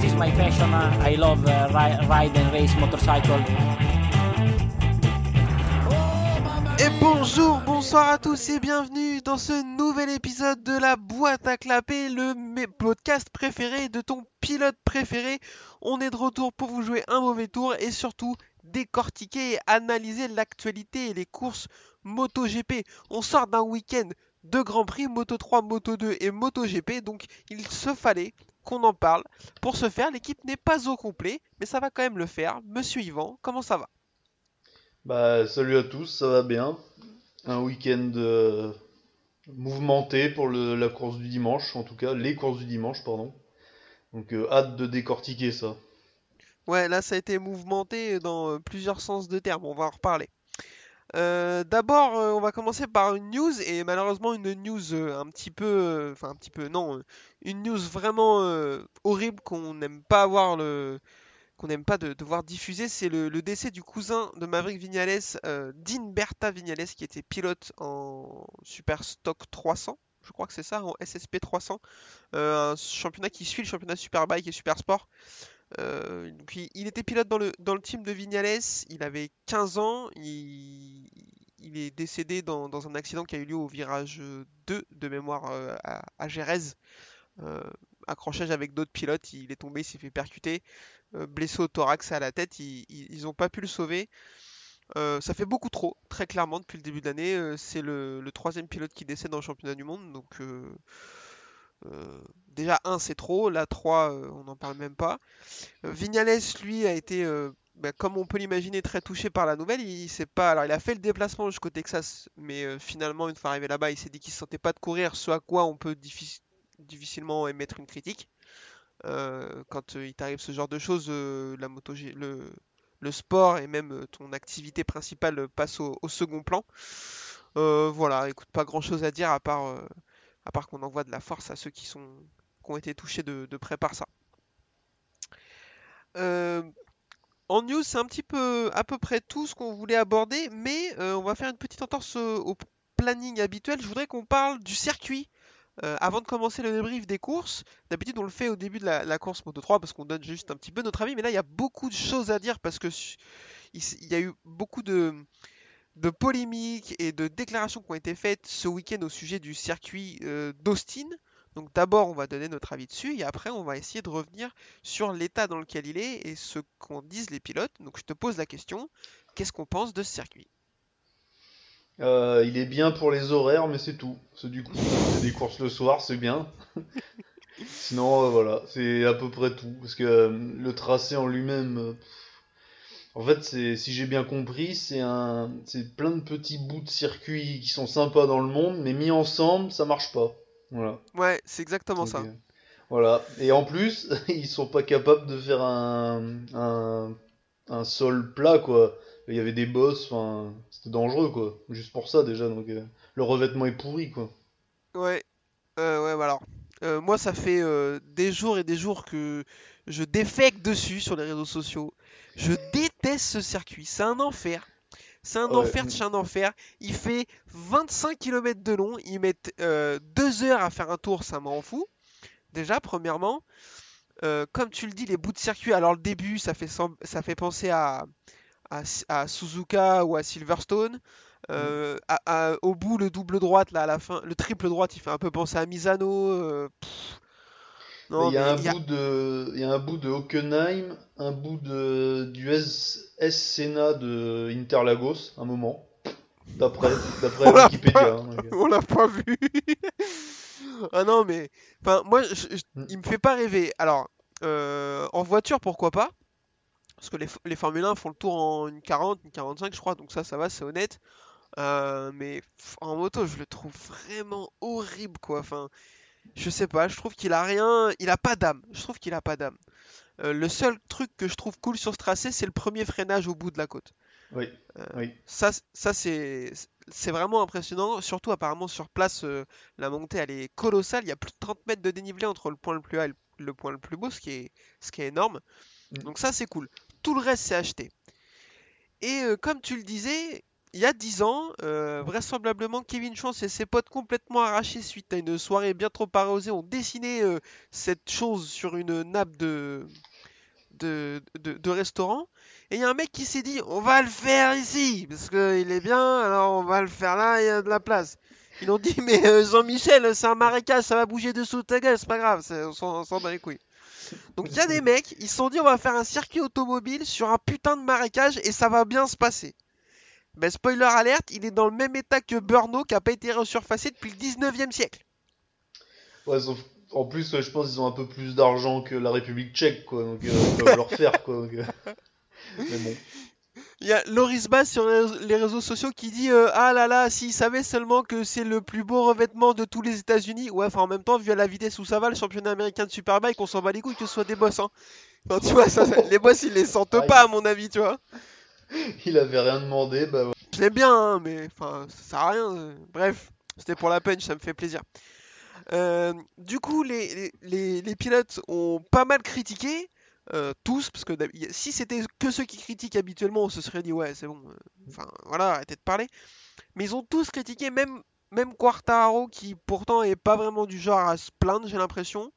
this is my passion. Uh, I love uh, ri- ride and race motorcycle. Et bonjour, bonsoir à tous et bienvenue dans ce nouvel épisode de la boîte à clapper, le podcast préféré de ton pilote préféré. On est de retour pour vous jouer un mauvais tour et surtout décortiquer et analyser l'actualité et les courses MotoGP. On sort d'un week-end de Grand Prix Moto 3, Moto 2 et MotoGP, donc il se fallait qu'on en parle. Pour ce faire, l'équipe n'est pas au complet, mais ça va quand même le faire. Monsieur Yvan, comment ça va? Bah, salut à tous, ça va bien. Un week-end euh, mouvementé pour le- la course du dimanche, en tout cas, les courses du dimanche, pardon. Donc, euh, hâte de décortiquer ça. Ouais, là ça a été mouvementé dans euh, plusieurs sens de terme, on va en reparler. Euh, D'abord, euh, on va commencer par une news, et malheureusement une news euh, un petit peu, enfin un petit peu, non, une news vraiment horrible qu'on n'aime pas avoir le, qu'on n'aime pas de, devoir diffuser, c'est le, décès du cousin de Maverick Vignales, Dean Berta Vignales, qui était pilote en Super Stock 300, je crois que c'est ça, en SSP 300, euh, un championnat qui suit le championnat Superbike et Super Sport. Euh, il, était pilote dans le, dans le team de Vignales, il avait 15 ans, il, est décédé dans, dans un accident qui a eu lieu au virage 2 de mémoire euh, à, à. Euh, accrochage avec d'autres pilotes, il est tombé, il s'est fait percuter, euh, blessé au thorax à la tête, ils, ils, ils ont pas pu le sauver. Euh, ça fait beaucoup trop, très clairement, depuis le début de l'année. Euh, c'est le, le troisième pilote qui décède dans le championnat du monde, donc euh, euh, déjà 1 c'est trop, là 3 euh, on n'en parle même pas. Euh, Vignales lui a été, euh, bah, comme on peut l'imaginer, très touché par la nouvelle. Il pas, alors il a fait le déplacement jusqu'au Texas, mais finalement une fois arrivé là-bas, il s'est dit qu'il se sentait pas de courir, ce à quoi on peut diffi- difficilement émettre une critique. Quand il t'arrive ce genre de choses, la moto, le, sport et même ton activité principale passe au, au second plan. Voilà, écoute, pas grand chose à dire à part, à part qu'on envoie de la force à ceux qui sont, ont été touchés de, près par ça. Euh, en news, c'est un petit peu à peu près tout ce qu'on voulait aborder, mais euh, on va faire une petite entorse au, planning habituel. Je voudrais qu'on parle du circuit euh, avant de commencer le débrief des courses. D'habitude, on le fait au début de la, course Moto 3 parce qu'on donne juste un petit peu notre avis, mais là, il y a beaucoup de choses à dire parce que il, y a eu beaucoup de, polémiques et de déclarations qui ont été faites ce week-end au sujet du circuit d'Austin. Donc d'abord, on va donner notre avis dessus et après, on va essayer de revenir sur l'état dans lequel il est et ce qu'en disent les pilotes. Donc je te pose la question, qu'est-ce qu'on pense de ce circuit? Euh, il est bien pour les horaires, mais c'est tout. C'est du coup, c'est des courses le soir, c'est bien. Sinon, euh, voilà, c'est à peu près tout. Parce que euh, le tracé en lui-même, euh, en fait, c'est, si j'ai bien compris, c'est un, c'est plein de petits bouts de circuit qui sont sympas dans le monde, mais mis ensemble, ça marche pas. Voilà. Ouais, c'est exactement Donc, ça. euh, voilà. Et en plus, ils sont pas capables de faire un, un, un sol plat, quoi. Il y avait des bosses, enfin, c'était dangereux, quoi. Juste pour ça, déjà. Donc, euh, le revêtement est pourri, quoi. Ouais, euh, ouais, euh, moi, ça fait euh, des jours et des jours que je défèque dessus sur les réseaux sociaux. Je déteste ce circuit. C'est un enfer. C'est un Ouais. enfer de chez un enfer. Il fait 25 km de long. Ils mettent 2 heures à faire un tour. Ça m'en fout. Déjà, premièrement. Euh, comme tu le dis, les bouts de circuit. Alors, le début, ça fait, sem- ça fait penser à, à, à Suzuka ou à Silverstone. Euh, à- à- au bout, le double droite, là, à la fin, le triple droite, il fait un peu penser à Misano. euh, pff. Non, il y a un il y a- bout de, il y a un bout de Hockenheim, un bout de, du S, S Senna de Interlagos, un moment. D'après, d'après Wikipédia. pas- hein. On l'a pas vu. ah non, mais enfin, moi, je- je- Mm. il me fait pas rêver. Alors, euh, en voiture, pourquoi pas? Parce que les, les Formule 1 font le tour en une 40, une 45, je crois, donc ça, ça va, c'est honnête. Euh, mais en moto, je le trouve vraiment horrible, quoi. Enfin, je sais pas, je trouve qu'il a rien, il a pas d'âme. Je trouve qu'il a pas d'âme. Euh, le seul truc que je trouve cool sur ce tracé, c'est le premier freinage au bout de la côte. Oui, Euh, oui. Ça, c'est c'est vraiment impressionnant. Surtout apparemment sur place, euh, la montée elle est colossale. Il y a plus de 30 mètres de dénivelé entre le point le plus haut et le, point le plus beau, ce qui est, ce qui est énorme. Mm. Donc ça c'est cool. Tout le reste c'est acheté. Et comme tu le disais, il y a 10 ans, euh, vraisemblablement, Kevin Chance et ses potes complètement arrachés suite à une soirée bien trop arrosée ont dessiné euh, cette chose sur une nappe de, restaurant. Et il y a un mec qui s'est dit, on va le faire ici, parce qu'il est bien, alors on va le faire là, il y a de la place. Ils ont dit, mais euh, Jean-Michel, c'est un marécage, ça va bouger dessous de ta gueule, c'est pas grave, on s'en bat les couilles. Donc il y a des mecs, ils se sont dit, on va faire un circuit automobile sur un putain de marécage et ça va bien se passer. Ben spoiler alerte, il est dans le même état que Burno qui a pas été resurfacé depuis le 19e siècle. Ouais, sauf- en plus, ouais, je pense qu'ils ont un peu plus d'argent que la République tchèque, quoi. Donc, euh, ils peuvent leur faire, quoi. donc, euh. Mais bon. Il y a Loris Bass sur les réseaux- sociaux qui dit euh, Ah là là, s'il savait seulement que c'est le plus beau revêtement de tous les États-Unis. Ouais, enfin en même temps, vu à la vitesse où ça va, le championnat américain de Superbike, on s'en bat les couilles que ce soit des boss. Hein. Enfin, tu vois, ça, les boss ils les sentent Ah, pas, à mon avis, tu vois. Il avait rien demandé, bah ouais. Je l'aime bien, hein, mais ça sert à rien. euh. Bref, c'était pour la punch, ça me fait plaisir. Euh, du coup, les, pilotes ont pas mal critiqué, euh, tous, parce que si c'était que ceux qui critiquent habituellement, on se serait dit ouais, c'est bon, enfin voilà, arrêtez de parler. Mais ils ont tous critiqué, même, même Quartararo, qui pourtant est pas vraiment du genre à se plaindre, j'ai l'impression,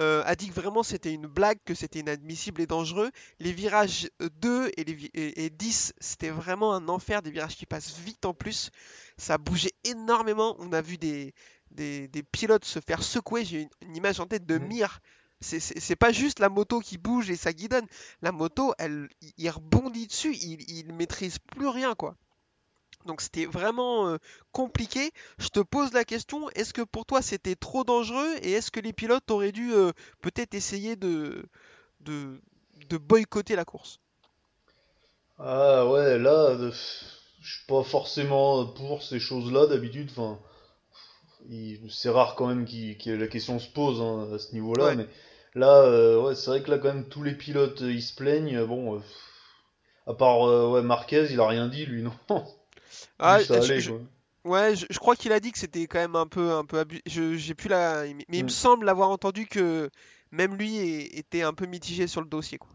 euh, a dit que vraiment c'était une blague, que c'était inadmissible et dangereux. Les virages 2 et, les vi- et, et 10, c'était vraiment un enfer, des virages qui passent vite en plus. Ça bougeait énormément. On a vu des, des, des pilotes se faire secouer. J'ai une, une image en tête de Mhm. Mir. C'est- pas juste la moto qui bouge et ça guidonne. La moto, elle, il- il rebondit dessus, il, il maîtrise plus rien quoi. Donc c'était vraiment euh, compliqué. Je te pose la question, est-ce que pour toi c'était trop dangereux et est-ce que les pilotes auraient dû euh, peut-être essayer de, de, de boycotter la course? Ah ouais, là, euh, je suis pas forcément pour ces choses-là d'habitude. Enfin, c'est rare quand même que la question se pose hein, à ce niveau-là. Ouais. Mais là, euh, ouais, c'est vrai que là, quand même, tous les pilotes, ils se plaignent. Bon, à part ouais, Marquez, il a rien dit, lui, non. Ah, ça je- allait, je- quoi. ouais, je, je crois qu'il a dit que c'était quand même un peu, un peu abusé. J'ai plus la, mais il me Mm. semble l'avoir entendu que même lui était un peu mitigé sur le dossier, quoi.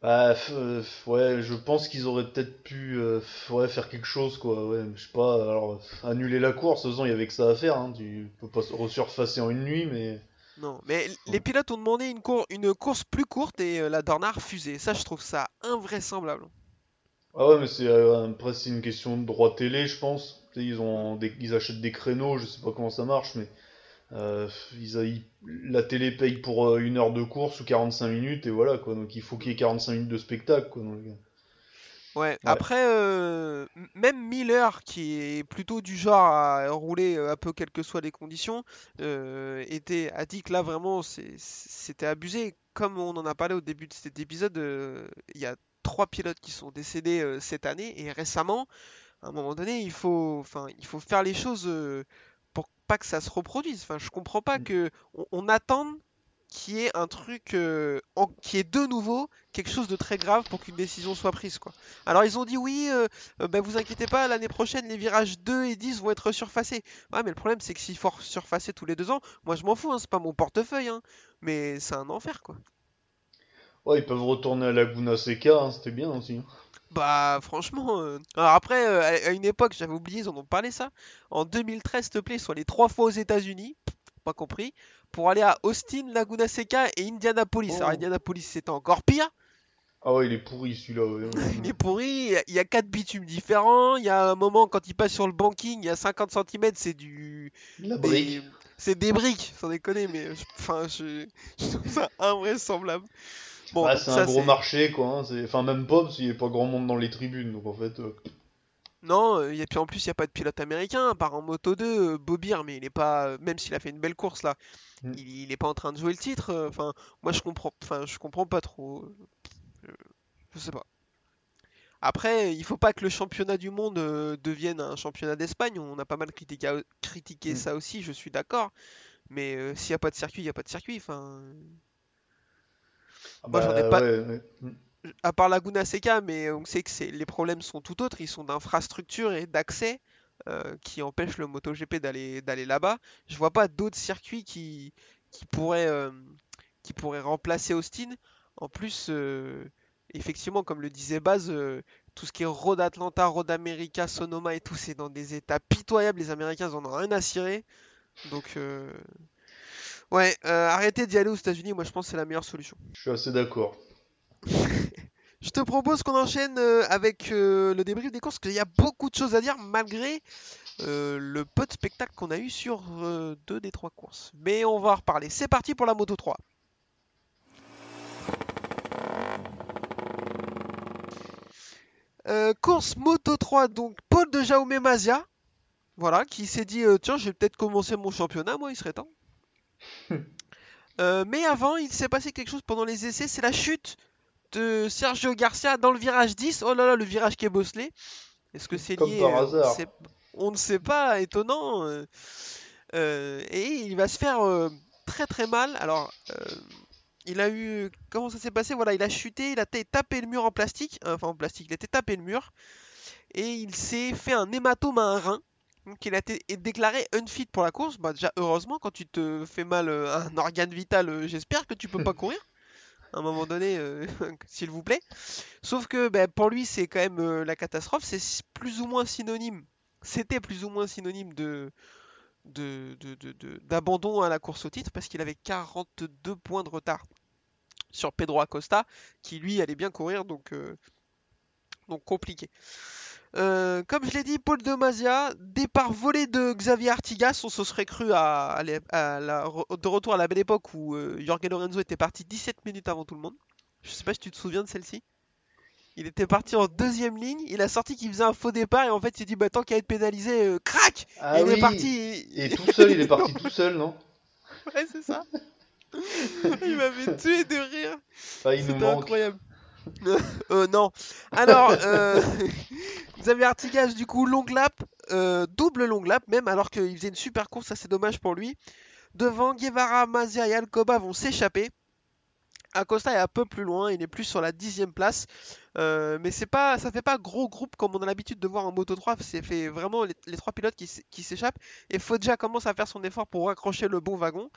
Bah, euh, ouais, je pense qu'ils auraient peut-être pu euh, ouais, faire quelque chose, quoi. Ouais, je sais pas, alors, annuler la course, de toute façon, il y avait que ça à faire. Hein. Tu peux pas se resurfacer en une nuit, mais. Non, mais les pilotes ont demandé une, cour- une course plus courte et euh, la Dorna a refusé. Ça, je trouve ça invraisemblable. Ah ouais, mais c'est euh, après c'est une question de droit télé, je pense. Tu sais, ils ont des- ils achètent des créneaux, je sais pas comment ça marche, mais euh, ils, a- ils- la télé paye pour euh, une heure de course ou 45 minutes et voilà quoi. Donc il faut qu'il y ait 45 minutes de spectacle quoi. donc, euh. Ouais, après, même Miller, qui est plutôt du genre à rouler un peu quelles que soient les conditions, était, a dit que là vraiment c'était abusé. Comme on en a parlé au début de cet épisode, il y a trois pilotes qui sont décédés euh, cette année et récemment, à un moment donné, il faut, enfin, il faut faire les choses euh, pour pas que ça se reproduise. Enfin, je comprends pas Mm. que on, on attende qu'il y ait un truc euh, en- qui est de nouveau quelque chose de très grave pour qu'une décision soit prise, quoi. Alors ils ont dit oui, bah, vous inquiétez pas, l'année prochaine les virages 2 et 10 vont être surfacés. Ouais, mais le problème c'est que s'il faut surfacer tous les deux ans, moi je m'en fous, hein, c'est pas mon portefeuille, hein, mais c'est un enfer quoi. Ouais, ils peuvent retourner à Laguna Seca, hein, c'était bien aussi. Bah franchement, euh, alors après euh, à une époque j'avais oublié, ils en ont parlé ça. En 2013, s'il te plaît, soit les trois fois aux États-Unis, pas compris, pour aller à Austin, Laguna Seca et Indianapolis. Alors Oh. Indianapolis c'était encore pire. Ah ouais, il est pourri celui-là. ouais. Il est pourri, il y a- il y a quatre bitumes différents, il y a un moment quand il passe sur le banking, il y a 50 cm, c'est du... La des-. C'est des briques, sans déconner, mais enfin, je, je trouve ça invraisemblable. Bon, Ah, c'est un gros marché quoi. hein, Enfin même pas parce qu'il n'y a pas grand monde dans les tribunes donc en fait. euh, Non, euh, et puis en plus, il n'y a pas de pilote américain, à part en Moto 2, euh, Bobir, mais il est pas, euh, même s'il a fait une belle course là, Mm. il, il est pas en train de jouer le titre. euh, Enfin, moi je comprends, enfin, je comprends pas trop. euh, je sais pas. Après, il faut pas que le championnat du monde euh, devienne un championnat d'Espagne. On a pas mal critiqué, critiqué Mm. ça aussi, je suis d'accord. Mais euh, s'il n'y a pas de circuit, il n'y a pas de circuit. Enfin, ah Moi, j'en ai bah, pas- ouais, ouais. À part Laguna Seca, mais on sait que les problèmes sont tout autres, ils sont d'infrastructure et d'accès euh, qui empêchent le MotoGP d'aller d'aller là-bas. Je vois pas d'autres circuits qui qui pourraient euh, qui pourraient remplacer Austin. En plus, euh, effectivement, comme le disait Baz, euh, tout ce qui est Road Atlanta, Road America, Sonoma et tout, c'est dans des états pitoyables. Les Américains, en ont rien à cirer. Donc, euh, ouais, euh, arrêtez d'y aller aux États-Unis. Moi, je pense que c'est la meilleure solution. Je suis assez d'accord. Je te propose qu'on enchaîne euh, avec euh, le débrief des courses, parce qu'il y a beaucoup de choses à dire malgré le peu de spectacle qu'on a eu sur deux des trois courses. Mais on va en reparler. C'est parti pour la Moto 3. Euh, course Moto 3, donc Paul de Jaume Mazia, voilà, qui s'est dit euh, tiens, je vais peut-être commencer mon championnat, moi, il serait temps. Euh, mais avant, il s'est passé quelque chose pendant les essais, c'est la chute de Sergio Garcia dans le virage 10. Oh là là, le virage qui est bosselé. Est-ce que c'est lié par euh, on hasard. sait- On ne sait pas, étonnant. euh, et il va se faire très très mal. Alors, il a eu. Comment ça s'est passé? Voilà, il a chuté, il a tapé le mur en plastique. Enfin, en plastique, il a été tapé le mur. Et il s'est fait un hématome à un rein. Donc, il a été déclaré unfit pour la course. Bah, déjà, heureusement, quand tu te fais mal euh, un organe vital, euh, j'espère que tu peux pas courir. À un moment donné, euh, s'il vous plaît. Sauf que bah, pour lui, c'est quand même la catastrophe. C'est plus ou moins synonyme. C'était plus ou moins synonyme de de- de- de- de- d'abandon à la course au titre parce qu'il avait 42 points de retard sur Pedro Acosta qui lui allait bien courir donc, euh, donc compliqué. Euh, comme je l'ai dit, Paul de Mazia, départ volé de Xavier Artigas, on se serait cru à, à l'é- à la, de retour à la belle époque où euh, Jorge Lorenzo était parti 17 minutes avant tout le monde. Je sais pas si tu te souviens de celle-ci. Il était parti en deuxième ligne, il a sorti qu'il faisait un faux départ et en fait il s'est dit bah tant qu'à être pénalisé, euh, crac Ah Il oui est parti. Et tout seul, il est parti tout seul, non? Ouais, c'est ça. Il m'avait tué de rire. Enfin, il nous C'était manque. incroyable. Euh, non. Alors, euh, Xavier Artigas, du coup, long lap, euh, double long lap, même alors qu'il faisait une super course, ça c'est dommage pour lui. Devant, Guevara, Mazia et Alcoba vont s'échapper. Acosta est un peu plus loin, il est plus sur la dixième place. Euh, mais c'est pas, ça fait pas gros groupe comme on a l'habitude de voir en Moto 3. C'est fait vraiment les, trois pilotes qui, s'échappent. Et Foggia commence à faire son effort pour raccrocher le bon wagon.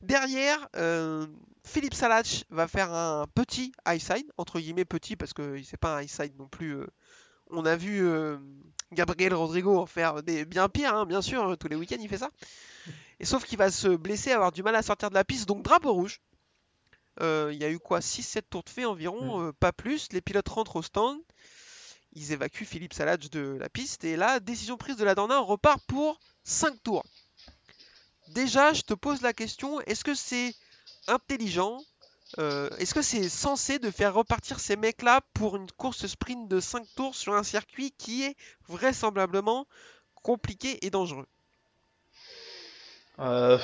Derrière, euh, Philippe Salach va faire un petit high side, entre guillemets petit parce que c'est pas un high side non plus. euh. On a vu Gabriel Rodrigo faire des bien pires, hein, bien sûr, tous les week-ends il fait ça. Et sauf qu'il va se blesser, avoir du mal à sortir de la piste, donc drapeau rouge. Euh, Il y a eu quoi 6-7 tours de fait environ, euh, pas plus. Les pilotes rentrent au stand. Ils évacuent Philippe Salach de la piste. Et là, décision prise de la Dorna, on repart pour 5 tours. Déjà, je te pose la question, est-ce que c'est intelligent euh, Est-ce que c'est censé de faire repartir ces mecs-là pour une course sprint de 5 tours sur un circuit qui est vraisemblablement compliqué et dangereux? Euh,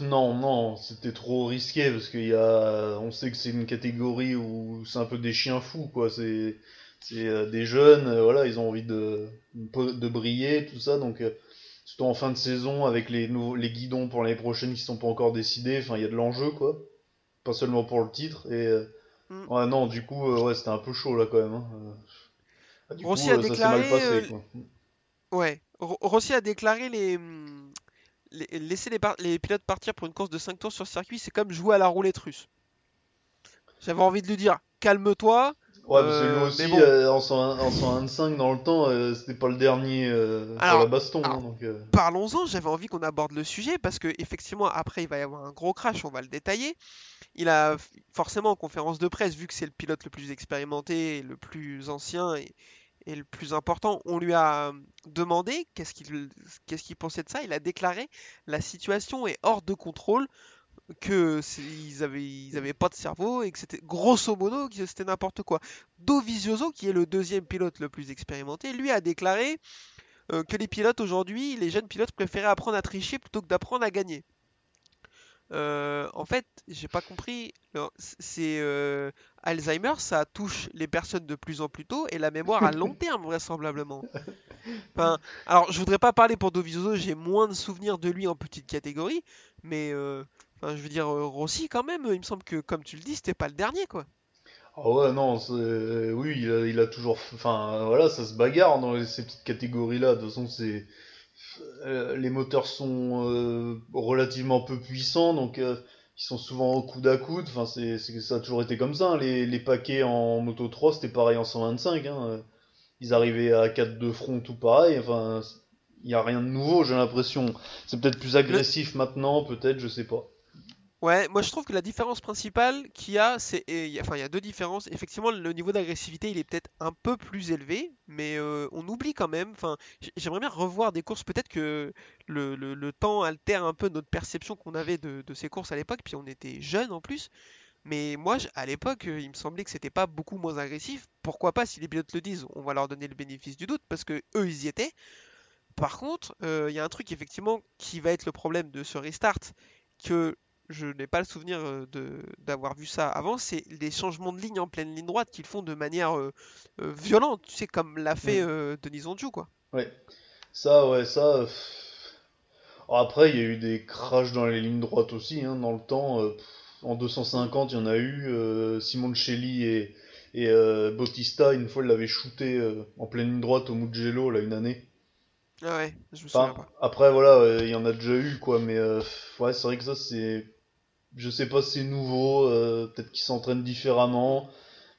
non, non, c'était trop risqué parce qu'il y a, on sait que c'est une catégorie où c'est un peu des chiens fous, quoi. C'est, c'est euh, des jeunes, euh, voilà, ils ont envie de, de briller, tout ça, donc surtout en fin de saison avec les nouveaux, les guidons pour l'année prochaine qui sont pas encore décidés. Enfin, il y a de l'enjeu, quoi. Pas seulement pour le titre. Et Mm. ouais, non, du coup, ouais, c'était un peu chaud là quand même. hein. Du Rossi coup, a ça s'est mal déclaré, passé, quoi. Ouais, Ro- Rossi a déclaré les, hum, les- laisser les, pilotes partir pour une course de 5 tours sur circuit, c'est comme jouer à la roulette russe. J'avais envie de lui dire, calme-toi. Ouais, parce que lui Euh, aussi, mais bon. euh, en, 100 en 125 dans le temps, euh, c'était pas le dernier euh, Alors, pour la baston. hein, Parlons-en, j'avais envie qu'on aborde le sujet parce que effectivement après il va y avoir un gros crash, on va le détailler. Il a forcément en conférence de presse, vu que c'est le pilote le plus expérimenté, le plus ancien et, et le plus important, on lui a euh, demandé qu'est-ce qu'il pensait de ça. Il a déclaré la situation est hors de contrôle, que ils avaient ils avaient pas de cerveau et que c'était grosso modo que c'était n'importe quoi. Dovizioso, qui est le deuxième pilote le plus expérimenté, lui a déclaré euh, que les pilotes aujourd'hui, les jeunes pilotes préféraient apprendre à tricher plutôt que d'apprendre à gagner. Euh, en fait, j'ai pas compris. C'est Alzheimer, ça touche les personnes de plus en plus tôt et la mémoire à long terme vraisemblablement. Enfin, alors je voudrais pas parler pour Dovizioso, j'ai moins de souvenirs de lui en petite catégorie, mais euh, enfin, je veux dire euh, Rossi quand même. Il me semble que comme tu le dis, c'était pas le dernier quoi. Ah ouais, non, euh, oui, il a, il a toujours. Enfin, voilà, ça se bagarre dans ces petites catégories-là. De toute façon, c'est. les moteurs sont euh, relativement peu puissants, donc euh, ils sont souvent au coude à coude. Enfin, c'est, ça a toujours été comme ça. hein. Les, les paquets en Moto 3, c'était pareil en 125. Hein. euh. ils arrivaient à 4 de front tout pareil. Enfin, il n'y a rien de nouveau, j'ai l'impression. C'est peut-être plus agressif maintenant, peut-être, je sais pas. Ouais, moi je trouve que la différence principale qu'il y a, c'est. Enfin, il y a deux différences. Effectivement, le niveau d'agressivité, il est peut-être un peu plus élevé, mais euh, on oublie quand même. Enfin, j'aimerais bien revoir des courses. Peut-être que le, le- temps altère un peu notre perception qu'on avait de, ces courses à l'époque, puis on était jeunes en plus. Mais moi, à l'époque, euh, il me semblait que c'était pas beaucoup moins agressif. Pourquoi pas, si les pilotes le disent, on va leur donner le bénéfice du doute, parce que eux, ils y étaient. Par contre, euh, il y a un truc effectivement qui va être le problème de ce restart, que je n'ai pas le souvenir euh, d'avoir vu ça avant, c'est les changements de ligne en pleine ligne droite qu'ils font de manière euh, euh, violente, tu sais, comme l'a fait euh, Denis Onju, quoi. Ouais. Ça, ouais, ça. Alors après, il y a eu des crashs dans les lignes droites aussi, hein, dans le temps. en 250, il y en a eu. euh, Simoncelli et, et Bautista, une fois, ils l'avaient shooté en pleine ligne droite au Mugello, là, une année. Ah ouais, je me souviens Enfin, pas. après, voilà, il y en a déjà eu, quoi, mais ouais, c'est vrai que ça, c'est. Je sais pas si c'est nouveau, euh, peut-être qu'ils s'entraînent différemment,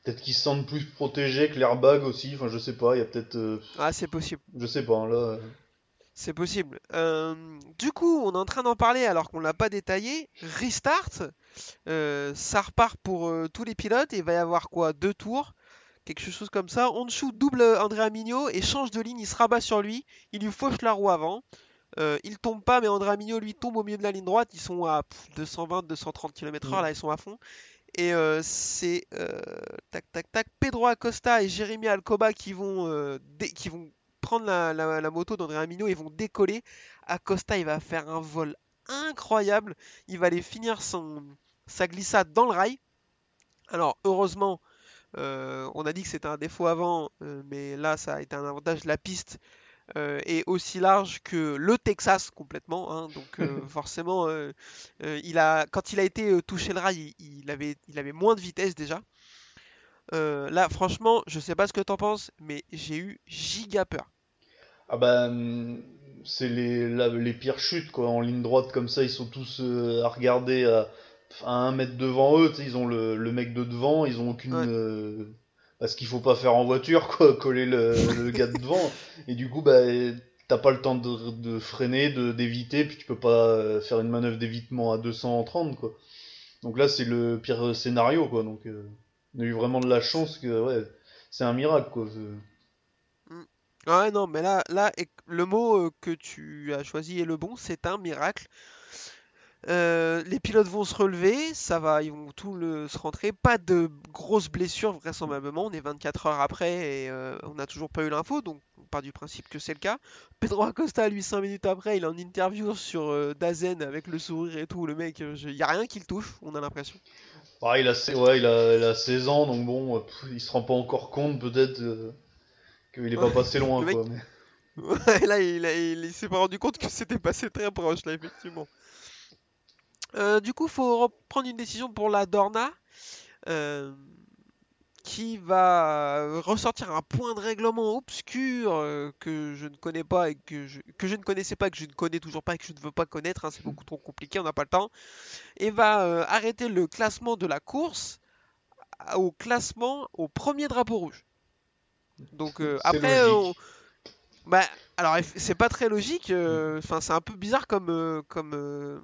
peut-être qu'ils se sentent plus protégés que l'airbag aussi, enfin, je sais pas, il y a peut-être. euh, Ah, c'est possible. je sais pas, hein, là. euh, C'est possible. Du coup, on est en train d'en parler alors qu'on l'a pas détaillé. Restart, ça repart pour tous les pilotes et il va y avoir quoi Deux tours, quelque chose comme ça. Honshu double Andrea Mignot et change de ligne, il se rabat sur lui, il lui fauche la roue avant. Euh, il tombe pas, mais Andrea Mignot lui tombe au milieu de la ligne droite. Ils sont à 220-230 km/h, là ils sont à fond. Et euh, c'est euh, tac tac tac Pedro Acosta et Jérémy Alcoba qui vont dé- qui vont prendre la, la- la moto d'Andrea Mino et vont décoller. Acosta, il va faire un vol incroyable. Il va aller finir son, sa glissade dans le rail. Alors, heureusement, on a dit que c'était un défaut avant, mais là, ça a été un avantage. La piste est aussi large que le Texas complètement. hein. donc, euh, forcément, euh, euh, il a, quand il a été euh, touché le rail, il, il avait, il avait moins de vitesse déjà. Euh, là, franchement, je sais pas ce que t'en penses, mais j'ai eu giga peur. Ah bah, hum, c'est les, la- les pires chutes, quoi. En ligne droite, comme ça, ils sont tous euh, à regarder à, à un mètre devant eux. Ils ont le, le mec de devant, ils ont aucune. Ouais. euh, parce qu'il faut pas faire en voiture, quoi, coller le, gars de devant. Et du coup, bah, t'as pas le temps de, freiner, de d'éviter, puis tu peux pas euh, faire une manœuvre d'évitement à 230, quoi. Donc là, c'est le pire scénario, quoi. Donc, euh, on a eu vraiment de la chance que, ouais, c'est un miracle, quoi. C'est- Ouais, non, mais là, là, le mot euh, que tu as choisi est le bon, c'est un miracle. Euh, les pilotes vont se relever, ça va, ils vont tout le, se rentrer. Pas de grosses blessures, vraisemblablement. On est 24 heures après et euh, on n'a toujours pas eu l'info, donc on part du principe que c'est le cas. Pedro Acosta, lui, 5 minutes après, il est en interview sur euh, Dazen avec le sourire et tout. Le mec, il n'y a rien qui le touche, on a l'impression. Ah, il a, ouais, il a, il a 16 ans, donc bon, euh, pff, il se rend pas encore compte peut-être euh, qu'il est pas Ouais, passé loin, mec- quoi. mais- Ouais, là, il, a- il, il s'est pas rendu compte que c'était passé très proche, là, effectivement. Euh, du coup, faut reprendre une décision pour la Dorna, euh, qui va ressortir un point de règlement obscur euh, que je ne connais pas et que je, que je ne connaissais pas, que je ne connais toujours pas et que je ne veux pas connaître, hein, c'est beaucoup trop compliqué, on n'a pas le temps, et va euh, arrêter le classement de la course au classement au premier drapeau rouge. Donc euh, après, on- bah, alors c'est pas très logique. Enfin, c'est un peu bizarre comme comme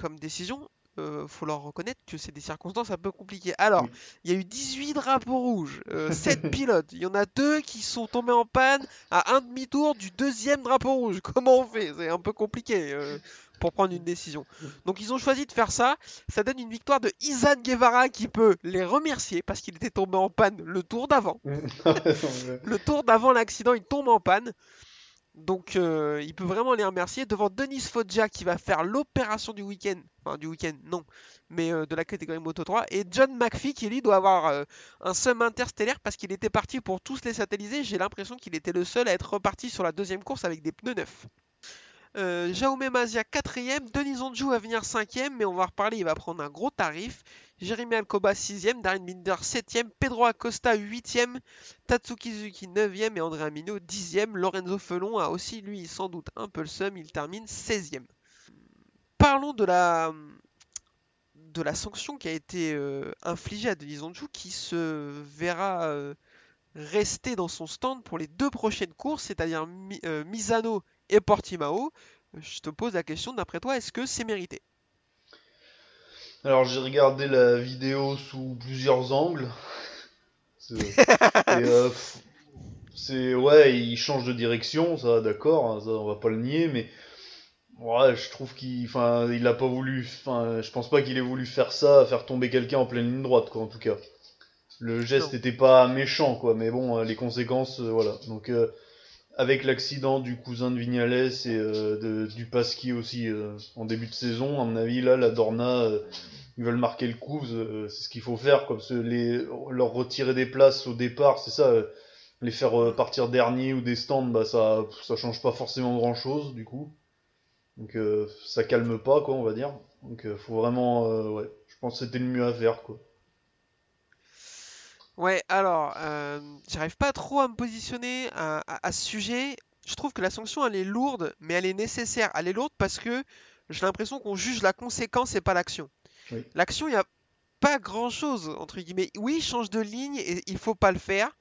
comme décision. Euh, faut leur reconnaître que c'est des circonstances un peu compliquées. Alors, Oui. il y a eu 18 drapeaux rouges, 7 pilotes. Il y en a deux qui sont tombés en panne à un demi-tour du deuxième drapeau rouge. Comment on fait? C'est un peu compliqué euh, pour prendre une décision. Donc, ils ont choisi de faire ça. Ça donne une victoire de Izan Guevara qui peut les remercier parce qu'il était tombé en panne le tour d'avant. Le tour d'avant l'accident, il tombe en panne. Donc euh, il peut vraiment les remercier devant Denis Foggia qui va faire l'opération du week-end. Enfin du week-end, non. Mais euh, de la catégorie Moto 3. Et John McPhee qui lui doit avoir euh, un sum interstellaire parce qu'il était parti pour tous les satelliser. J'ai l'impression qu'il était le seul à être reparti sur la deuxième course avec des pneus neufs. Euh, Jaume Mazia 4ème, Denis Onju va venir 5ème, mais on va reparler, il va prendre un gros tarif. Jérémy Alcoba 6ème, Darren Binder 7ème, Pedro Acosta 8ème, Tatsuki Suzuki 9ème et Andrea Mino 10ème. Lorenzo Felon a aussi, lui, sans doute un peu le seum, il termine 16ème. Parlons de la, de la sanction qui a été euh, infligée à Denis Onju qui se verra euh, rester dans son stand pour les deux prochaines courses, c'est-à-dire Misano et Portimao. Je te pose la question, d'après toi, est-ce que c'est mérité? Alors j'ai regardé la vidéo sous plusieurs angles. C'est ouais, il change de direction, ça d'accord, hein, on va pas le nier, mais Ouais, je trouve qu'il, enfin, il a pas voulu, enfin, je pense pas qu'il ait voulu faire ça, faire tomber quelqu'un en pleine ligne droite, quoi, en tout cas. Le geste n'était pas méchant, quoi, mais bon, euh, les conséquences, euh, voilà. Donc, euh, avec l'accident du cousin de Vignales et de, du Pasquier aussi en début de saison, à mon avis, là, la Dorna, ils veulent marquer le coup, c'est ce qu'il faut faire, comme leur retirer des places au départ, c'est ça, les faire partir dernier ou des stands, bah ça, ça change pas forcément grand chose, du coup. Donc euh, ça calme pas, quoi, on va dire. Donc euh, faut vraiment, euh, ouais, je pense que c'était le mieux à faire, quoi. Ouais, alors, j'arrive pas trop à me positionner à, ce sujet. Je trouve que la sanction, elle est lourde, mais elle est nécessaire. Elle est lourde parce que j'ai l'impression qu'on juge la conséquence et pas l'action. L'action, il n'y a pas grand-chose, entre guillemets. Oui, il change de ligne et il faut pas le faire.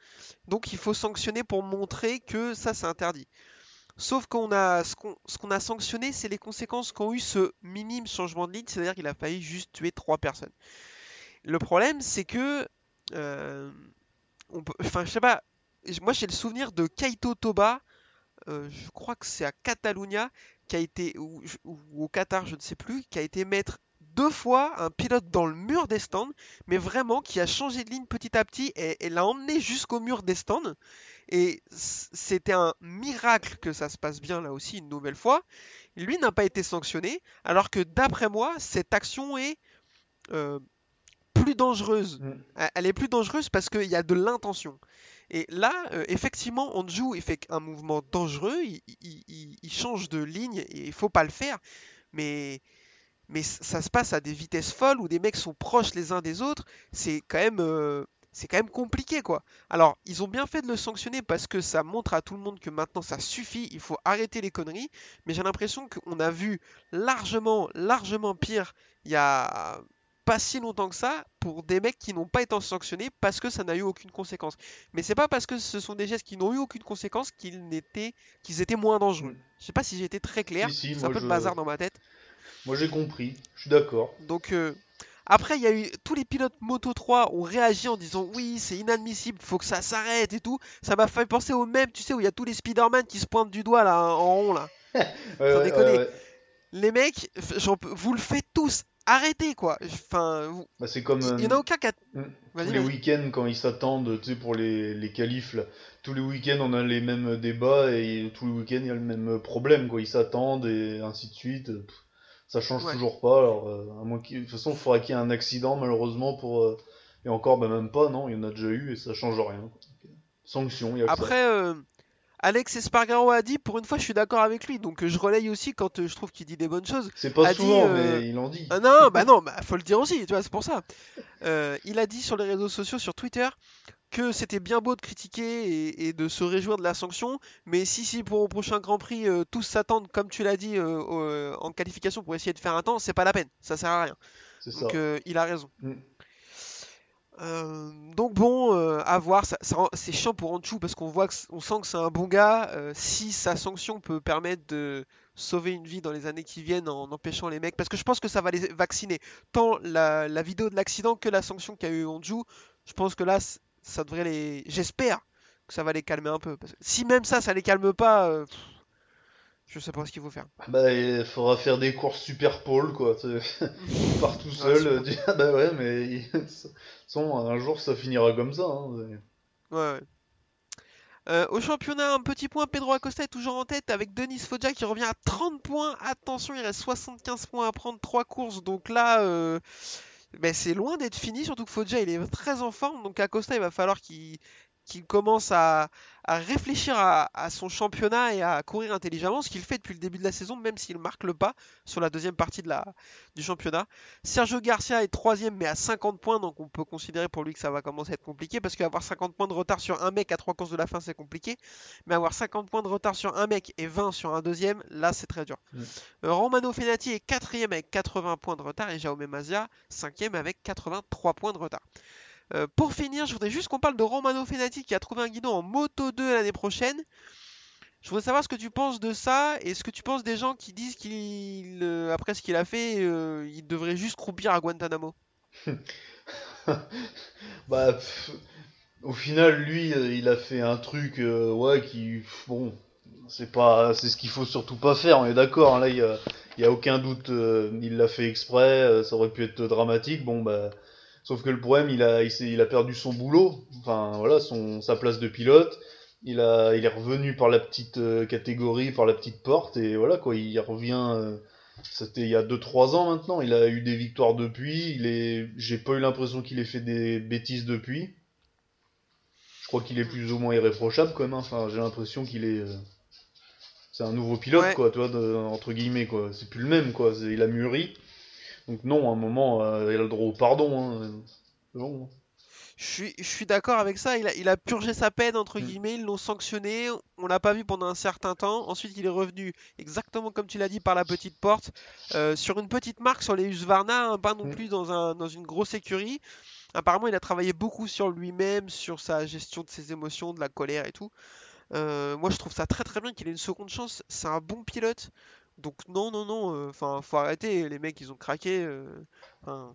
Donc il faut sanctionner pour montrer que ça, c'est interdit. Sauf qu'on a ce qu'on a sanctionné, c'est les conséquences qu'ont eu ce minime changement de ligne, c'est-à-dire qu'il a failli juste tuer trois personnes. Le problème, c'est que, euh, on peut, enfin, je sais pas, moi j'ai le souvenir de Kaito Toba, euh, je crois que c'est à Catalunya, qui a été ou, au Qatar, je ne sais plus, qui a été mettre deux fois un pilote dans le mur des stands, mais vraiment qui a changé de ligne petit à petit et, et l'a emmené jusqu'au mur des stands. Et c'était un miracle que ça se passe bien là aussi une nouvelle fois. Lui n'a pas été sanctionné, alors que d'après moi, cette action est euh, plus dangereuse. Mm. Elle est plus dangereuse parce qu'il y a de l'intention. Et là, euh, effectivement, Anjou il fait un mouvement dangereux, il, change de ligne et il faut pas le faire. Mais, mais ça se passe à des vitesses folles où des mecs sont proches les uns des autres. C'est quand même euh, c'est quand même compliqué quoi. Alors, ils ont bien fait de le sanctionner parce que ça montre à tout le monde que maintenant ça suffit, il faut arrêter les conneries, mais j'ai l'impression qu'on a vu largement, largement pire il y a pas si longtemps que ça pour des mecs qui n'ont pas été sanctionnés parce que ça n'a eu aucune conséquence. Mais c'est pas parce que ce sont des gestes qui n'ont eu aucune conséquence qu'ils n'étaient qu'ils étaient moins dangereux. Je sais pas si j'ai été très clair, c'est un peu de bazar dans ma tête. Moi j'ai compris, je suis d'accord. Donc euh, après, il y a eu tous les pilotes Moto 3 ont réagi en disant oui, c'est inadmissible, faut que ça s'arrête et tout. Ça m'a fait penser au même, tu sais, où il y a tous les Spider-Man qui se pointent du doigt là en rond là. Sans déconner. les mecs, vous le faites tous. Arrêtez quoi. Enfin, bah, c'est comme. Il n'y en a aucun qui hmm. Tous les week-ends quand ils s'attendent, tu sais, pour les, les qualifs là. Tous les week-ends on a les mêmes débats et tous les week-ends il y a le même problème quoi. Ils s'attendent et ainsi de suite ça change toujours pas. Alors, euh, à moins de toute façon, il faudrait qu'il y ait un accident, malheureusement, pour. Euh, et encore, ben même pas, non, il y en a déjà eu et ça change rien. Sanction, il y a Après, euh, Alex Espargaro a dit, pour une fois, je suis d'accord avec lui, donc je relaye aussi quand je trouve qu'il dit des bonnes choses. C'est pas souvent, mais il en dit. Ah non, bah non, bah faut le dire aussi, tu vois, c'est pour ça. il a dit sur les réseaux sociaux, sur Twitter, que c'était bien beau de critiquer et, de se réjouir de la sanction, mais si si pour au prochain Grand Prix euh, tous s'attendent, comme tu l'as dit, euh, euh, en qualification pour essayer de faire un temps, c'est pas la peine, ça sert à rien. Donc il a raison. Mm. Donc bon, à voir, c'est chiant pour Anchou parce qu'on voit, on sent que c'est un bon gars. si sa sanction peut permettre de sauver une vie dans les années qui viennent en empêchant les mecs, parce que je pense que ça va les vacciner. Tant la, vidéo de l'accident que la sanction qu'a eu Anjou, je pense que là ça devrait les. J'espère que ça va les calmer un peu. Que si même ça, ça les calme pas, euh, je sais pas ce qu'il faut faire. Bah, il faudra faire des courses super pôle, quoi. part tout seul, ah, bah ouais, mais un jour ça finira comme ça. Hein, ouais, ouais. Euh, au championnat, un petit point, Pedro Acosta est toujours en tête avec Denis Foggia qui revient à 30 points. Attention, il reste 75 points à prendre, 3 courses. Donc là, euh, mais c'est loin d'être fini, surtout que Foggia il est très en forme, donc Acosta il va falloir qu'il commence à, réfléchir à, son championnat et à courir intelligemment, ce qu'il fait depuis le début de la saison, même s'il marque le pas sur la deuxième partie de la, du championnat. Sergio Garcia est troisième, mais à 50 points, donc on peut considérer pour lui que ça va commencer à être compliqué, parce qu'avoir 50 points de retard sur un mec à trois courses de la fin, c'est compliqué, mais avoir 50 points de retard sur un mec et 20 sur un deuxième, là, c'est très dur. Euh, Romano Fenati est quatrième avec 80 points de retard, et Jaume Mazia, cinquième avec 83 points de retard. Euh, pour finir, je voudrais juste qu'on parle de Romano Fenati qui a trouvé un guidon en Moto 2 l'année prochaine. Je voudrais savoir ce que tu penses de ça et ce que tu penses des gens qui disent qu'il, euh, après ce qu'il a fait, euh, il devrait juste croupir à Guantanamo. Bah, au final, lui, euh, il a fait un truc, ouais, qui, bon, c'est pas, c'est ce qu'il faut surtout pas faire. On est d'accord. hein, là, il y y a aucun doute. il l'a fait exprès. ça aurait pu être dramatique. Bon, bah, sauf que le problème, il a, il a perdu son boulot. Enfin, voilà, son, sa place de pilote. Il a, il est revenu par la petite euh, catégorie, par la petite porte, et voilà quoi. Il revient. euh, c'était il y a 2-3 ans maintenant. Il a eu des victoires depuis. Il est, j'ai pas eu l'impression qu'il ait fait des bêtises depuis. Je crois qu'il est plus ou moins irréprochable quand même. hein. Enfin, j'ai l'impression qu'il est. euh, C'est un nouveau pilote, Ouais. quoi, tu vois, de- entre guillemets, quoi. C'est plus le même, quoi. Il a mûri. Donc, non, à un moment, euh, il a le droit au pardon, hein. Bon. Je suis, je suis d'accord avec ça. Il a, il a purgé sa peine, entre Mm. guillemets. Ils l'ont sanctionné. On l'a pas vu pendant un certain temps. Ensuite, il est revenu, exactement comme tu l'as dit, par la petite porte. euh, sur une petite marque, sur les Husqvarna, hein, pas non Mm. plus dans, un, dans une grosse écurie. Apparemment, il a travaillé beaucoup sur lui-même, sur sa gestion de ses émotions, de la colère et tout. Euh, moi, je trouve ça très très bien qu'il ait une seconde chance. C'est un bon pilote. Donc, non, non, non. euh, Enfin, faut arrêter. Les mecs, ils ont craqué. euh, enfin,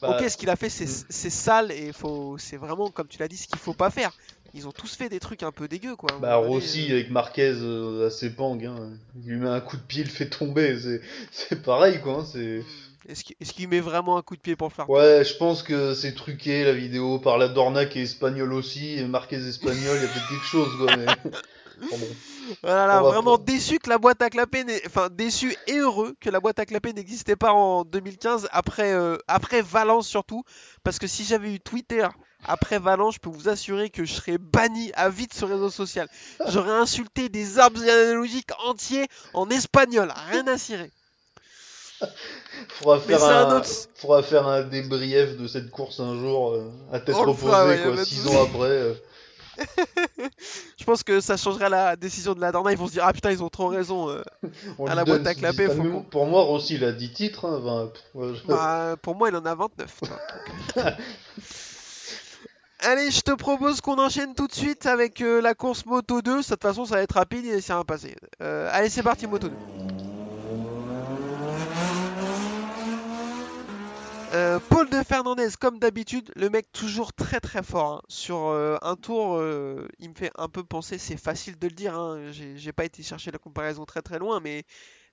Bah, Ok, ce qu'il a fait, c'est mm. c'est sale et faut, c'est vraiment, comme tu l'as dit, ce qu'il faut pas faire. Ils ont tous fait des trucs un peu dégueux, quoi. Bah, Rossi euh. avec Marquez euh, à ses pangs, hein. Il lui met un coup de pied, il le fait tomber. C'est, c'est pareil, quoi. hein, C'est. Est-ce qu'il est-ce qu'il met vraiment un coup de pied pour le faire Ouais, je pense que c'est truqué la vidéo par la Dorna qui est espagnole aussi, et Marquez espagnol, il y a peut-être quelque chose, quoi. Mais... Bon, bon. Voilà, on vraiment déçu que la boîte à clapper, n'ait- enfin déçu et heureux que la boîte à clapper n'existait pas en 2015 après euh, après Valence surtout, parce que si j'avais eu Twitter après Valence, je peux vous assurer que je serais banni à vie de ce réseau social. J'aurais insulté des arbres analogiques entiers en espagnol, rien à cirer. Faudra faire un un, autre- faudra faire un débrief de cette course un jour, euh, à tête le reposée, fera, ouais, y a quoi. pas de Six souci. ans après. euh. Je pense que ça changera la décision de la Dorna. Ils vont se dire ah putain ils ont trop raison. euh. On À la boîte à clapper, faut Pour moi, Rossi, il a 10 titres. Hein, pff, ouais, je- Bah, pour moi il en a 29. tu vois. Allez, je te propose qu'on enchaîne tout de suite avec euh, la course Moto 2. De toute façon, ça va être rapide et c'est rien passé. Euh, allez, c'est parti, Moto 2. Euh, Paul de Fernandez, comme d'habitude, le mec toujours très très fort. hein. Sur euh, un tour, euh, il me fait un peu penser, c'est facile de le dire, hein, j'ai pas été chercher la comparaison très très loin, mais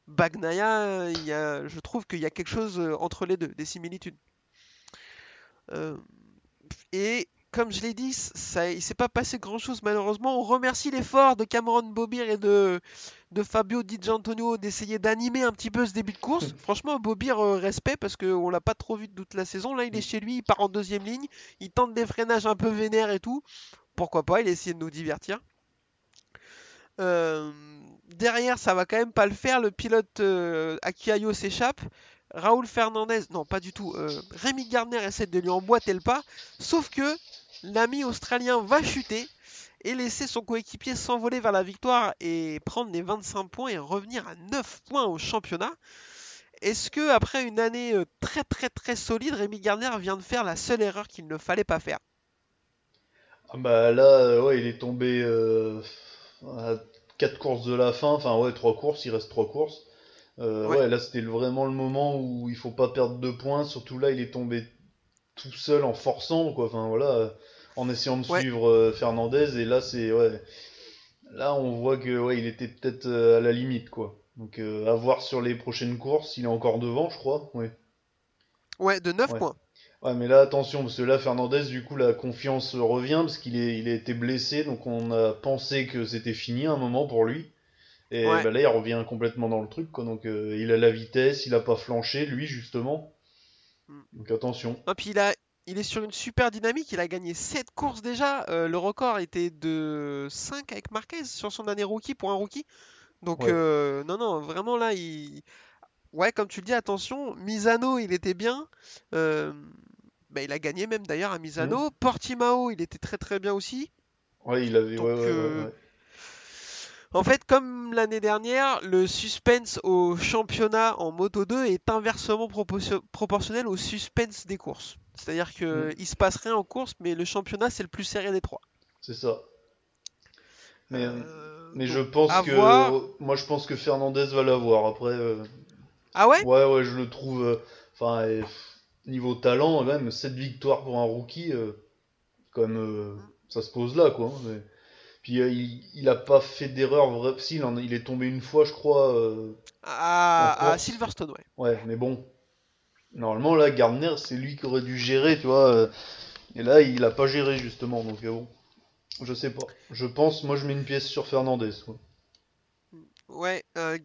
Bagnaia, il y a, je trouve qu'il y a quelque chose entre les deux, des similitudes. Et comme je l'ai dit, ça, il s'est pas passé grand chose malheureusement. On remercie l'effort de Cameron Bobir et de, de Fabio Di Gianantonio d'essayer d'animer un petit peu ce début de course. Franchement, Bobir, euh, respect parce qu'on l'a pas trop vu de toute la saison. Là, il est chez lui, il part en deuxième ligne, il tente des freinages un peu vénères et tout. Pourquoi pas, il a essayé de nous divertir. Euh, derrière, ça va quand même pas le faire. Le pilote euh, Akiayo s'échappe. Raoul Fernandez, non pas du tout. euh, Rémi Gardner essaie de lui emboîter le pas. Sauf que l'ami australien va chuter et laisser son coéquipier s'envoler vers la victoire et prendre les 25 points et revenir à 9 points au championnat. Est-ce que après une année euh, très très très solide, Rémi Gardner vient de faire la seule erreur qu'il ne fallait pas faire? Ah bah là, euh, ouais, il est tombé euh, à 4 courses de la fin. Enfin, ouais, 3 courses, il reste 3 courses. Euh, Ouais. ouais. là, c'était vraiment le moment où il faut pas perdre de points. Surtout là, il est tombé tout seul en forçant, quoi. Enfin, voilà, en essayant de Ouais. suivre euh, Fernandez. Et là, c'est, ouais. Là, on voit que, ouais, il était peut-être euh, à la limite, quoi. Donc, euh, à voir sur les prochaines courses. Il est encore devant, je crois. Ouais. Ouais, de 9 Ouais. points. Ouais, mais là, attention, parce que là, Fernandez, du coup, la confiance revient, parce qu'il est, il a été blessé, donc on a pensé que c'était fini à un moment pour lui. Et Ouais. bah, là, il revient complètement dans le truc, quoi. Donc, euh, il a la vitesse, il a pas flanché, lui, justement. Mm. Donc, attention. Et puis il, a, il est sur une super dynamique, il a gagné 7 courses déjà. Euh, le record était de 5 avec Marquez sur son année rookie pour un rookie. Donc Ouais. euh, non, non, vraiment là, il... Ouais, comme tu le dis, attention, Misano, il était bien. Euh, bah, il a gagné même d'ailleurs à Misano. Portimao, il était très très bien aussi. Ouais, il avait. Donc, ouais, ouais, ouais, euh, ouais. En fait, comme l'année dernière, le suspense au championnat en Moto 2 est inversement proportio- proportionnel au suspense des courses. C'est-à-dire que Mm. il se passe rien en course, mais le championnat c'est le plus serré des trois. C'est ça. Mais, Euh, mais je pense que. voir. Moi, je pense que Fernandez va l'avoir. Après. euh, Ah ouais? Ouais, ouais, je le trouve. euh, Enfin, euh, niveau talent, même, 7 victoires pour un rookie, quand même, ça se pose là, quoi. hein, mais- Puis euh, il, il a pas fait d'erreur, vrai. Si, il, en- il est tombé une fois, je crois. euh, À, En à. Silverstone, ouais. Ouais, mais bon. Normalement, là, Gardner, c'est lui qui aurait dû gérer, tu vois. euh, Et là, il a pas géré, justement, donc euh, bon. Je sais pas. Je pense, moi, je mets une pièce sur Fernandez, quoi. Ouais, euh,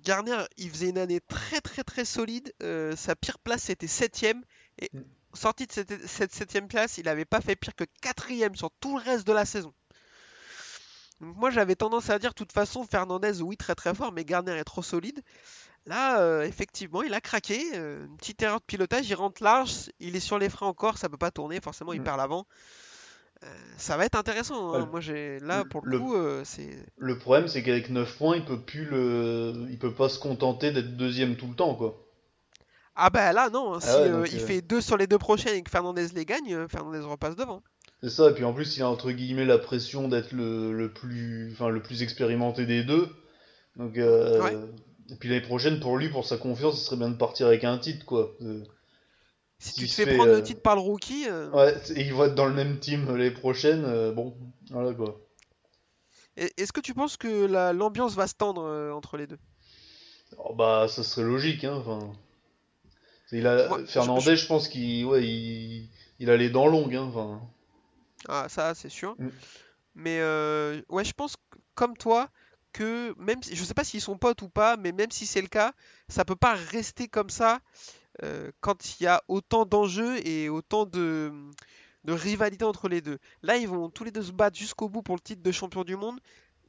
il faisait une année très très très solide. Euh, sa pire place c'était 7ème. Et Mm. sorti de cette, cette 7ème place, il n'avait pas fait pire que 4ème sur tout le reste de la saison. Donc moi j'avais tendance à dire, de toute façon, Fernandez, oui, très très fort, mais Garner est trop solide. Là, euh, effectivement, il a craqué. euh, une petite erreur de pilotage, il rentre large, il est sur les freins encore, ça peut pas tourner, forcément, il Mm. perd l'avant. Euh, ça va être intéressant. hein. Ouais. Moi, j'ai là pour le, Le- coup, c'est Le problème, c'est qu'avec 9 points, il peut plus le... Il peut pas se contenter d'être deuxième tout le temps, quoi. Ah bah là non, hein, Ah si ouais, donc, il fait deux sur les deux prochaines et que Fernandez les gagne, Fernandez repasse devant. C'est ça, et puis en plus, il a entre guillemets la pression d'être le, le plus... Enfin, le plus expérimenté des deux. Donc, euh, Ouais. Et puis l'année prochaine, pour lui, pour sa confiance, ce serait bien de partir avec un titre, quoi. Euh, Si tu te fais fait, prendre euh, le titre par le rookie, euh, Ouais, et il va être dans le même team l'année prochaine, euh, bon, voilà, quoi. est-ce que tu penses que la- l'ambiance va se tendre euh, entre les deux? Oh, bah, ça serait logique, hein. Enfin, il a Moi, je- Fernandez, je, pense qu'il, ouais, il, il a les dents longues, hein. Ah ça c'est sûr. Mm. Mais euh, ouais, je pense comme toi que même si, je sais pas s'ils sont potes ou pas, mais même si c'est le cas, ça peut pas rester comme ça euh, quand il y a autant d'enjeux et autant de, de rivalité entre les deux. Là, ils vont tous les deux se battre jusqu'au bout pour le titre de champion du monde.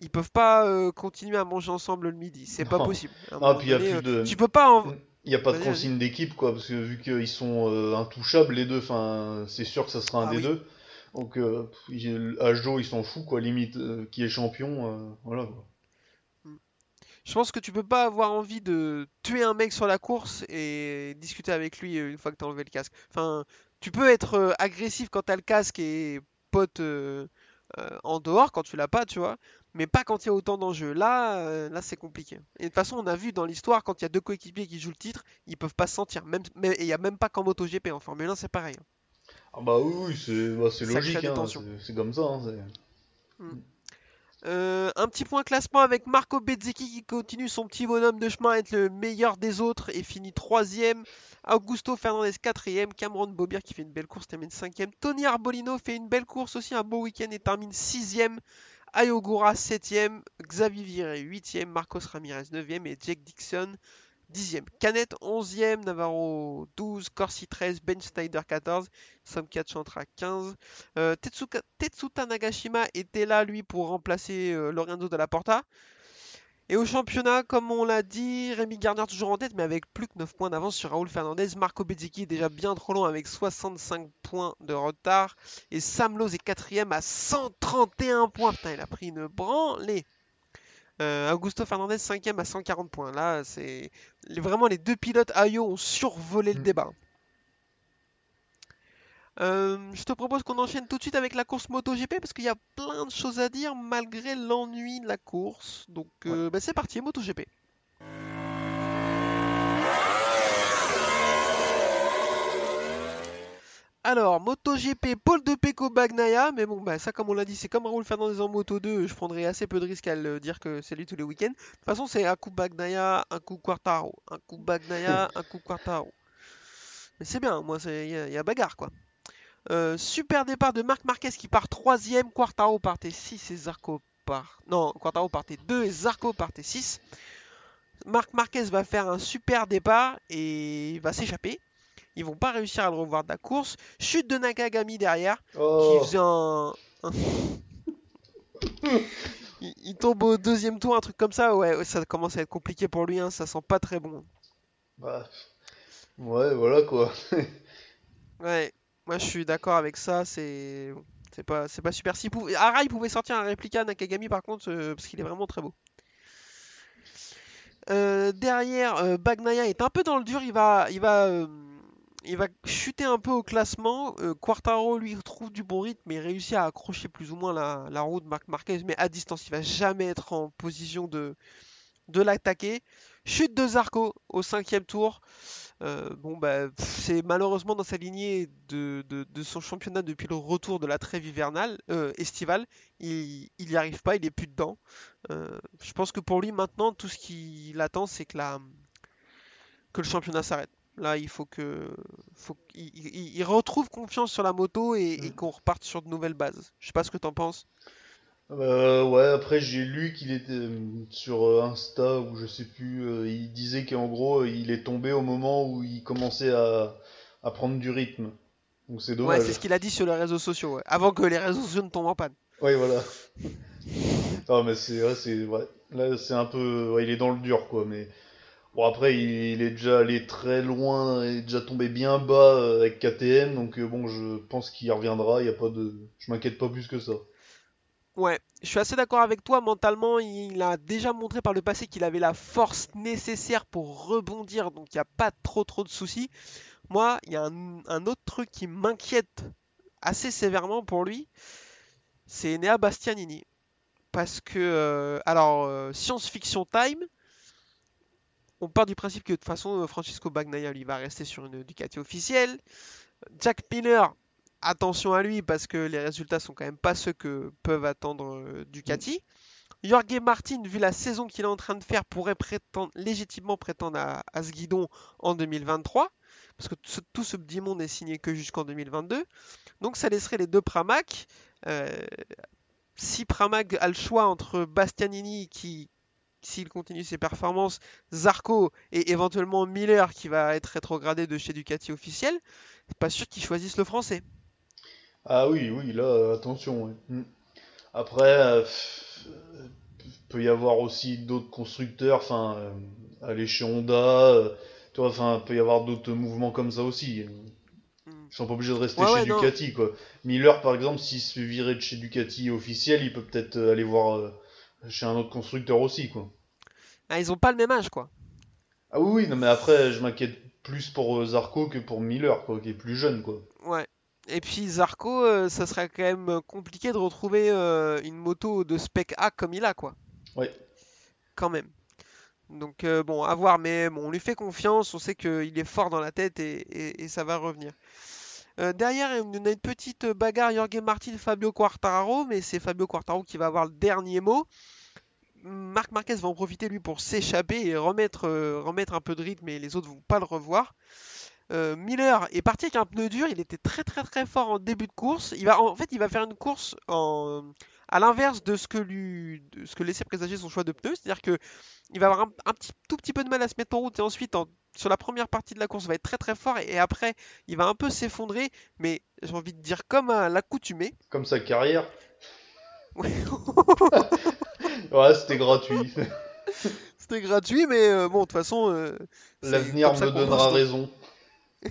Ils peuvent pas euh, continuer à manger ensemble le midi, c'est pas possible. Ah, puis il y a plus de- Tu peux pas en... il n'y a pas de consigne d'équipe, quoi, parce que vu qu'ils sont euh, intouchables, les deux, c'est sûr que ça sera un Ah des oui. deux. Donc, euh, pff, il- s'en fout, quoi, limite, euh, qui est champion, euh, voilà. Je pense que tu peux pas avoir envie de tuer un mec sur la course et discuter avec lui euh, une fois que t'as enlevé le casque. Enfin, tu peux être agressif quand t'as le casque et pote en dehors quand tu l'as pas, tu vois, mais pas quand il y a autant d'enjeux. Là, là c'est compliqué. Et de toute façon, on a vu dans l'histoire quand il y a deux coéquipiers qui jouent le titre, ils peuvent pas se sentir. Même, il y a même pas qu'en MotoGP, en Formule 1, c'est pareil. Ah bah oui, oui, c'est bah, logique, hein, c'est comme ça, hein, c'est- Euh, un petit point classement avec Marco Bezzecchi qui continue son petit bonhomme de chemin à être le meilleur des autres et finit troisième. Augusto Fernandez quatrième. Cameron Bobir qui fait une belle course termine cinquième. Tony Arbolino fait une belle course aussi, un beau week-end et termine sixième. Ayogura septième. Xavier Viré huitième. Marcos Ramirez neuvième et Jake Dixon dixième. Canet onzième. Navarro 12. Corsi 13. Ben Snyder 14. Samkat Chantra 15. Euh, Tetsuka- Tetsuta Nagashima était là, lui, pour remplacer euh, Lorenzo Dalla Porta. Et au championnat, comme on l'a dit, Rémi Garner toujours en tête, mais avec plus que 9 points d'avance sur Raoul Fernandez. Marco Bezzecchi est déjà bien trop long avec 65 points de retard. Et Sam Lowe est quatrième à 131 points. Putain, il a pris une branlée. Euh, Augusto Fernandez 5ème à 140 points. Là, c'est vraiment les deux pilotes Ayo ont survolé le Mm. débat. Euh, je te propose qu'on enchaîne tout de suite avec la course MotoGP parce qu'il y a plein de choses à dire malgré l'ennui de la course. Donc euh, bah, c'est parti, MotoGP. Alors, MotoGP, Paul de Pecco Bagnaia, mais bon, bah, ça comme on l'a dit, c'est comme Raoul Fernandez en Moto 2, je prendrais assez peu de risques à le dire que c'est lui tous les week-ends. De toute façon, c'est un coup Bagnaia, un coup Quartaro, un coup Bagnaia, un coup Quartaro. Mais c'est bien, moi, il y, a- y a bagarre quoi. Euh, super départ de Marc Marquez qui part 3ème, Quartaro partait 6 et Zarco part. Non, Quartaro partait 2 et Zarco partait 6. Marc Marquez va faire un super départ et il va s'échapper. Ils vont pas réussir à le revoir de la course. Chute de Nakagami derrière Oh, qui faisait un. un- il, il tombe au deuxième tour, un truc comme ça. Ouais, ça commence à être compliqué pour lui. hein, ça sent pas très bon. bah, ouais, voilà, quoi. Ouais, moi je suis d'accord avec ça. C'est c'est pas c'est pas super. Si pouvait... Arai pouvait sortir un réplica Nakagami par contre euh, parce qu'il est vraiment très beau. Euh, derrière, euh, Bagnaia est un peu dans le dur. Il va il va euh, il va chuter un peu au classement. Euh, Quartaro lui trouve du bon rythme et réussit à accrocher plus ou moins la, la roue de Marc Marquez, mais à distance, il va jamais être en position de, l'attaquer. Chute de Zarco au cinquième tour. Euh, bon, bah, c'est malheureusement dans sa lignée de, son championnat depuis le retour de la trêve hivernale, euh, estivale. Il n'y arrive pas, il est plus dedans. Je pense que pour lui, maintenant, tout ce qu'il attend, c'est que le championnat s'arrête. Là, il faut que, faut il, retrouve confiance sur la moto et, et qu'on reparte sur de nouvelles bases. Je sais pas ce que tu en penses. Euh, ouais, après j'ai lu qu'il était euh, sur euh, Insta ou je sais plus, il disait qu'en gros il est tombé au moment où il commençait à, à prendre du rythme. Donc c'est dommage. Ouais, c'est ce qu'il a dit sur les réseaux sociaux, ouais. avant que les réseaux sociaux ne tombent en panne. Ouais, voilà. non, mais c'est vrai, c'est ouais. Là, c'est un peu, ouais, il est dans le dur quoi, mais bon après il, est déjà allé très loin, il est déjà tombé bien bas avec KTM, donc bon, je pense qu'il reviendra. Il y a pas de, je m'inquiète pas plus que ça. Ouais, je suis assez d'accord avec toi. Mentalement, il a déjà montré par le passé qu'il avait la force nécessaire pour rebondir, donc il n'y a pas trop trop de soucis. Moi, il y a un, autre truc qui m'inquiète assez sévèrement pour lui, c'est Nea Bastianini. Parce que, euh, alors, euh, science-fiction time, on part du principe que de toute façon, Francisco Bagnaia, lui, va rester sur une Ducati officielle. Jack Miller, attention à lui parce que les résultats sont quand même pas ceux que peuvent attendre euh, Ducati. Jorge Martin, vu la saison qu'il est en train de faire, pourrait prétendre, légitimement prétendre à, ce guidon en 2023. Parce que tout ce petit monde n'est signé que jusqu'en 2022. Donc ça laisserait les deux Pramac. Euh, si Pramac a le choix entre Bastianini qui, s'il continue ses performances, Zarco et éventuellement Miller qui va être rétrogradé de chez Ducati officiel, c'est pas sûr qu'ils choisissent le français. Ah oui, oui, là, attention. Hmm. Après, euh, peut y avoir aussi d'autres constructeurs, enfin, euh, aller chez Honda, euh, tu vois, enfin, peut y avoir d'autres mouvements comme ça aussi. Hmm. Ils sont pas obligés de rester chez Ducati, quoi. Miller, par exemple, s'il se fait virer de chez Ducati officiel, il peut peut-être aller voir chez un autre constructeur aussi, quoi. Ah, ils ont pas le même âge, quoi. Ah oui, oui, non, mais après, je m'inquiète plus pour Zarco que pour Miller, quoi, qui est plus jeune, quoi. Ouais. Et puis Zarco, euh, ça serait quand même compliqué de retrouver euh, une moto de spec A comme il a, quoi. Oui. Quand même. Donc euh, bon, à voir, mais bon, on lui fait confiance, on sait qu'il est fort dans la tête et, ça va revenir. Derrière, on a une petite bagarre Jorge Martin, Fabio Quartararo, mais c'est Fabio Quartararo qui va avoir le dernier mot. Marc Marquez va en profiter lui pour s'échapper et remettre, remettre un peu de rythme, et les autres vont pas le revoir. Euh, Miller est parti avec un pneu dur, il était très très très fort en début de course. Il va, en fait, il va faire une course à l'inverse de ce que laissait présager son choix de pneu, c'est-à-dire que il va avoir un, petit, tout petit peu de mal à se mettre en route et ensuite sur la première partie de la course il va être très très fort et, après il va un peu s'effondrer, mais j'ai envie de dire comme à l'accoutumée. Comme sa carrière. ouais, c'était gratuit. c'était gratuit, mais euh, bon, de toute façon. Euh, L'avenir me donnera raison.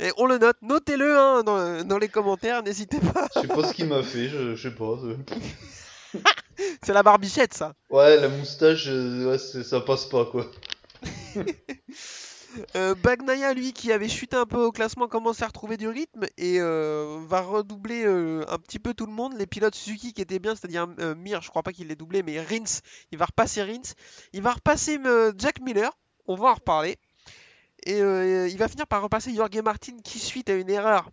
Et on le note, notez-le hein, dans, les commentaires, n'hésitez pas. je sais pas ce qu'il m'a fait, je, sais pas. C'est la barbichette ça. Ouais, la moustache, euh, ça passe pas quoi. euh, Bagnaya, lui, qui avait chuté un peu au classement, commence à retrouver du rythme et euh, va redoubler euh, un petit peu tout le monde. Les pilotes Suzuki qui étaient bien, c'est-à-dire Mir, je crois pas qu'il l'ait doublé, mais Rins, il va repasser Rins. Il va repasser Jack Miller, on va en reparler. Et euh, il va finir par repasser Jorge Martin qui, suite à une erreur,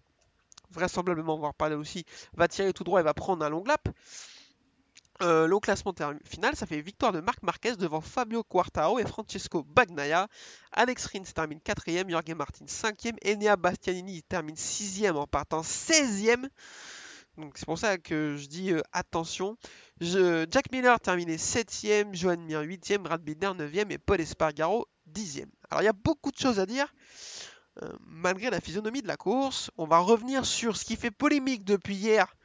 vraisemblablement, on va en reparler aussi, va tirer tout droit et va prendre un long lap. Euh, le classement final, ça fait victoire de Marc Marquez devant Fabio Quartaro et Francesco Bagnaia. Alex Rins termine 4ème, Jorge Martin 5ème, Enea Bastianini termine 6ème en partant 16ème. Donc c'est pour ça que je dis euh, attention. Jack Miller terminé 7ème, Johan Mir 8ème, Brad Binder 9ème et Paul Espargaro 10ème. Alors il y a beaucoup de choses à dire. Euh, malgré la physionomie de la course, on va revenir sur ce qui fait polémique depuis hier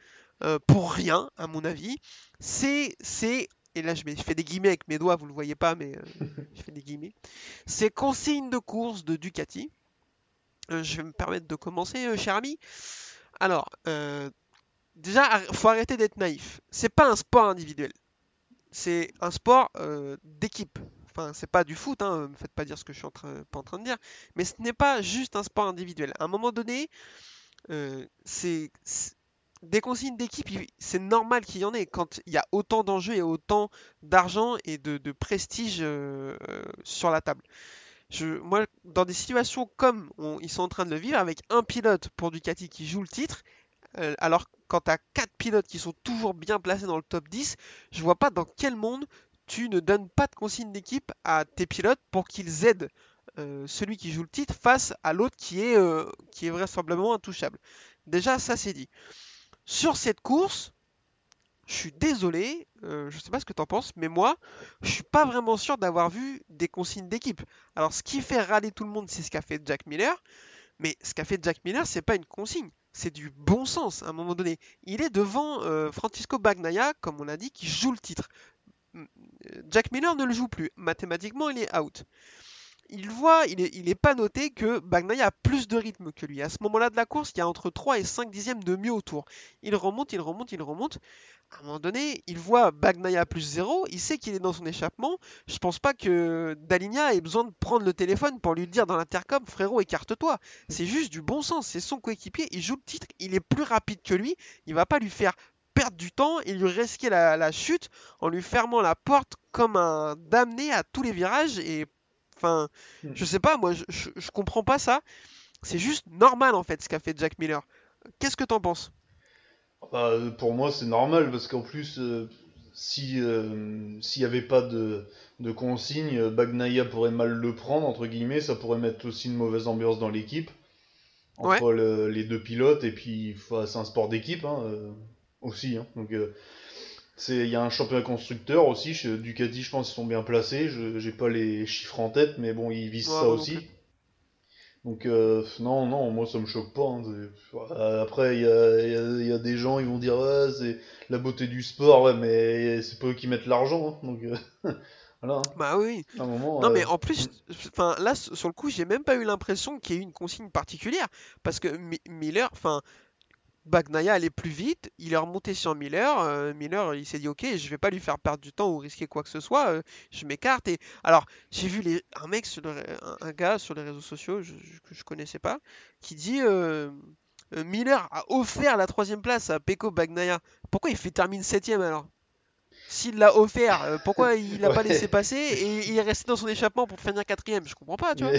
euh, pour rien, à mon avis. C'est, c'est, et là je, fais des guillemets avec mes doigts, vous le voyez pas, mais euh, je fais des guillemets. C'est consigne de course de Ducati. je vais me permettre de commencer, cher ami. Alors, déjà, faut arrêter d'être naïf. C'est pas un sport individuel. C'est un sport d'équipe enfin, c'est pas du foot, hein, me faites pas dire ce que je suis pas en train de dire, mais ce n'est pas juste un sport individuel. À un moment donné, euh, c'est- des consignes d'équipe, c'est normal qu'il y en ait quand il y a autant d'enjeux et autant d'argent et de, prestige euh, euh, sur la table. Moi, dans des situations comme ils sont en train de le vivre, avec un pilote pour Ducati qui joue le titre, euh, alors quand tu as quatre pilotes qui sont toujours bien placés dans le top 10, je vois pas dans quel monde tu ne donnes pas de consigne d'équipe à tes pilotes pour qu'ils aident celui qui joue le titre face à l'autre qui est, qui est vraisemblablement intouchable. Déjà, ça c'est dit. Sur cette course, je suis désolé, euh, je sais pas ce que tu en penses, mais moi, je suis pas vraiment sûr d'avoir vu des consignes d'équipe. Alors, ce qui fait râler tout le monde, c'est ce qu'a fait Jack Miller, mais ce qu'a fait Jack Miller, c'est pas une consigne, c'est du bon sens à un moment donné. Il est devant euh, Francisco Bagnaia, comme on l'a dit, qui joue le titre. Euh, Jack Miller ne le joue plus. Mathématiquement, il est out. Il voit, il est, il est pas noté que Bagnaia a plus de rythme que lui. À ce moment-là de la course, il y a entre 3 et 5 dixièmes de mieux autour. Il remonte, il remonte, il remonte. À un moment donné, il voit Bagnaia plus 0, il sait qu'il est dans son échappement. Je pense pas que Daligna ait besoin de prendre le téléphone pour lui dire dans l'intercom, frérot, écarte-toi. C'est juste du bon sens, c'est son coéquipier, il joue le titre, il est plus rapide que lui, il va pas lui faire perdre du temps et lui risquer la, la chute en lui fermant la porte comme un damné à tous les virages et enfin Mm. je sais pas moi je, je, je comprends pas ça c'est juste normal en fait ce qu'a fait Jack Miller qu'est-ce que t'en penses? Bah, euh, pour moi, c'est normal parce qu'en plus, euh, si euh, s'il n'y avait pas de, de consigne, Bagnaia pourrait mal le prendre, entre guillemets, ça pourrait mettre aussi une mauvaise ambiance dans l'équipe, entre le- les deux pilotes, et puis c'est un sport d'équipe hein, euh, aussi. hein. donc, euh, il y a un championnat constructeur aussi, chez Ducati, je pense qu'ils sont bien placés, je j'ai pas les chiffres en tête, mais bon, ils visent Ouais, ça aussi. plus. Donc non, non, moi ça me choque pas. hein, euh, Après, il y a, y a- y a des gens, ils vont dire ouais, c'est la beauté du sport, ouais, mais c'est pas eux qui mettent l'argent, hein, donc euh, voilà. hein. bah oui À un moment, Non euh, mais en plus, enfin là sur le coup, j'ai même pas eu l'impression qu'il y ait eu une consigne particulière parce que Mi- Miller, enfin Bagnaia allait plus vite, il est remonté sur Miller, euh, Miller il s'est dit ok, je vais pas lui faire perdre du temps ou risquer quoi que ce soit, euh, je m'écarte et alors j'ai vu les... un mec sur le un, gars sur les réseaux sociaux je- que je connaissais pas qui dit euh, Miller a offert la troisième place à Pecco Bagnaia, pourquoi il fait termine septième alors? S'il l'a offert, pourquoi il l'a pas laissé passer et il est resté dans son échappement pour finir quatrième? Je comprends pas, tu vois.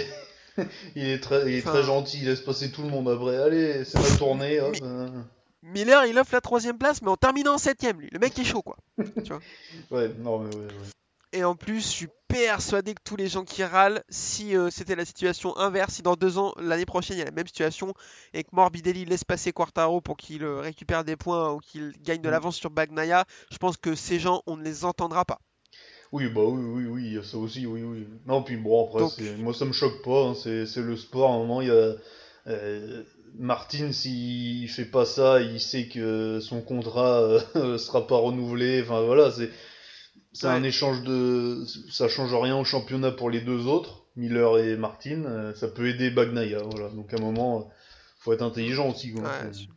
il est très, il est Enfin- très gentil, il laisse passer tout le monde après. Allez, c'est ma tournée. hop, euh, Miller, il offre la troisième place, mais en terminant en septième, lui. Le mec est chaud, quoi. Ouais, non, mais ouais, ouais. Et en plus, je suis persuadé que tous les gens qui râlent, si euh, c'était la situation inverse, si dans deux ans, l'année prochaine, il y a la même situation, et que Morbidelli laisse passer Quartaro pour qu'il euh, récupère des points ou qu'il gagne de Mm. l'avance sur Bagnaia, je pense que ces gens, on ne les entendra pas. Oui, bah oui, oui, oui, il y a ça aussi, oui, oui. Non, puis bon, après, Donc- moi ça me choque pas, hein, c'est c'est le sport, à un moment, il y a... euh, Martin, s'il fait pas ça, il sait que son contrat euh, sera pas renouvelé, enfin voilà, c'est c'est un Ouais. échange de... Ça change rien au championnat pour les deux autres, Miller et Martin, euh, ça peut aider Bagnaia, voilà. Donc à un moment, euh, faut être intelligent aussi, quoi. Ouais, Faut-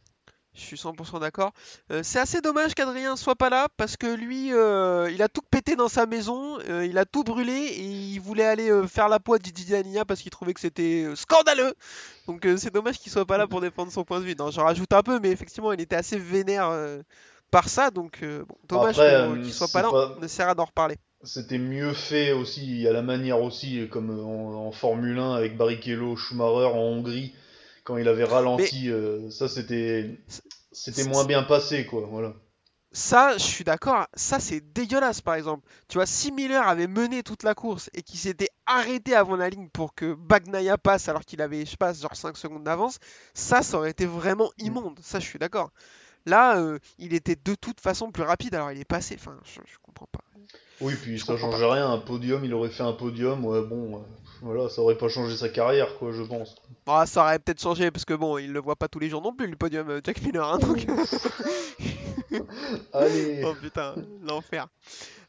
je- suis 100% d'accord. Euh, c'est assez dommage qu'Adrien soit pas là parce que lui, euh, il a tout pété dans sa maison, euh, il a tout brûlé et il voulait aller faire la peau à Didi Dania parce qu'il trouvait que c'était scandaleux. Donc c'est dommage qu'il soit pas là pour défendre son point de vue. Non, j'en rajoute un peu, mais effectivement, il était assez vénère par ça. Donc bon, dommage qu'il soit pas là. pas- On essaiera d'en reparler. C'était mieux fait aussi, a la manière aussi, comme en, en Formule 1 avec Barrichello, Schumacher en Hongrie, quand il avait ralenti, euh, ça c'était c'était moins bien passé quoi, voilà. Ça, je suis d'accord. Ça, c'est dégueulasse, par exemple. Tu vois, si Miller avait mené toute la course et qu'il s'était arrêté avant la ligne pour que Bagnaia passe alors qu'il avait, je sais pas, genre 5 secondes d'avance, ça, ça aurait été vraiment immonde. Ça, je suis d'accord. Là, euh, il était de toute façon plus rapide, alors il est passé. Enfin, je, je comprends pas. Oui, puis Je ça change rien, un podium, il aurait fait un podium, ouais bon, euh, voilà, ça aurait pas changé sa carrière quoi, je pense. Bon, ça aurait peut-être changé parce que bon, il le voit pas tous les jours non plus, le podium euh, Jack Miller. hein, donc... Allez Oh putain, l'enfer.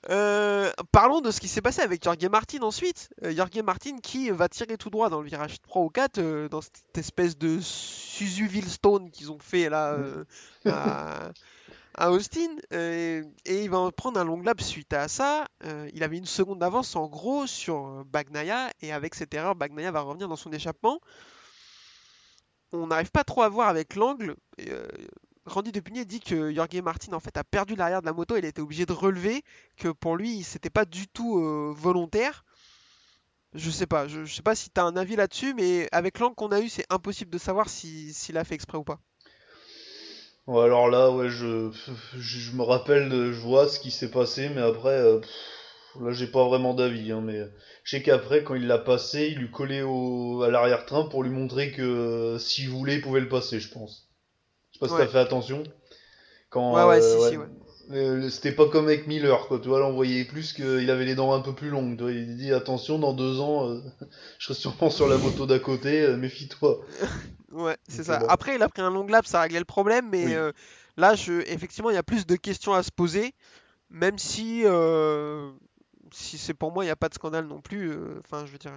Euh, parlons de ce qui s'est passé avec Jorge Martin ensuite. Euh, Jorge Martin qui va tirer tout droit dans le virage 3 ou 4 euh, dans cette espèce de Suzu Stone qu'ils ont fait là euh, à, à Austin et il va en prendre un long lap suite à ça. Il avait une seconde d'avance en gros sur Bagnaia et avec cette erreur, Bagnaia va revenir dans son échappement. On n'arrive pas trop à voir avec l'angle. Randy Depugné dit que Jorge Martin en fait a perdu l'arrière de la moto, il a été obligé de relever, que pour lui c'était pas du tout euh, volontaire. Je sais pas, je, sais pas si tu as un avis là-dessus, mais avec l'angle qu'on a eu, c'est impossible de savoir si- s'il a fait exprès ou pas. Ouais, alors là, ouais, je, me rappelle, je vois ce qui s'est passé, mais après, euh, pff, là, pas vraiment d'avis, hein, mais je sais qu'après, quand il l'a passé, il lui collait à l'arrière-train pour lui montrer que euh, s'il voulait, il pouvait le passer, je pense. Sais pas si Ouais. t'as fait attention. Quand, Ouais, ouais, euh, si, ouais. si, ouais. Euh, C'était pas comme avec Miller, quoi. Tu vois, là, on voyait plus qu'il avait les dents un peu plus longues. Tu vois, il dit attention, dans deux ans, euh, je serai sûrement sur la moto d'à côté, euh, méfie-toi. Ouais, c'est ça. bon. Après, il a pris un long lap, ça réglait le problème, mais Oui. euh, là, je, effectivement, il y a plus de questions à se poser, même si, euh, si c'est pour moi, il n'y a pas de scandale non plus. euh, Enfin, je veux dire,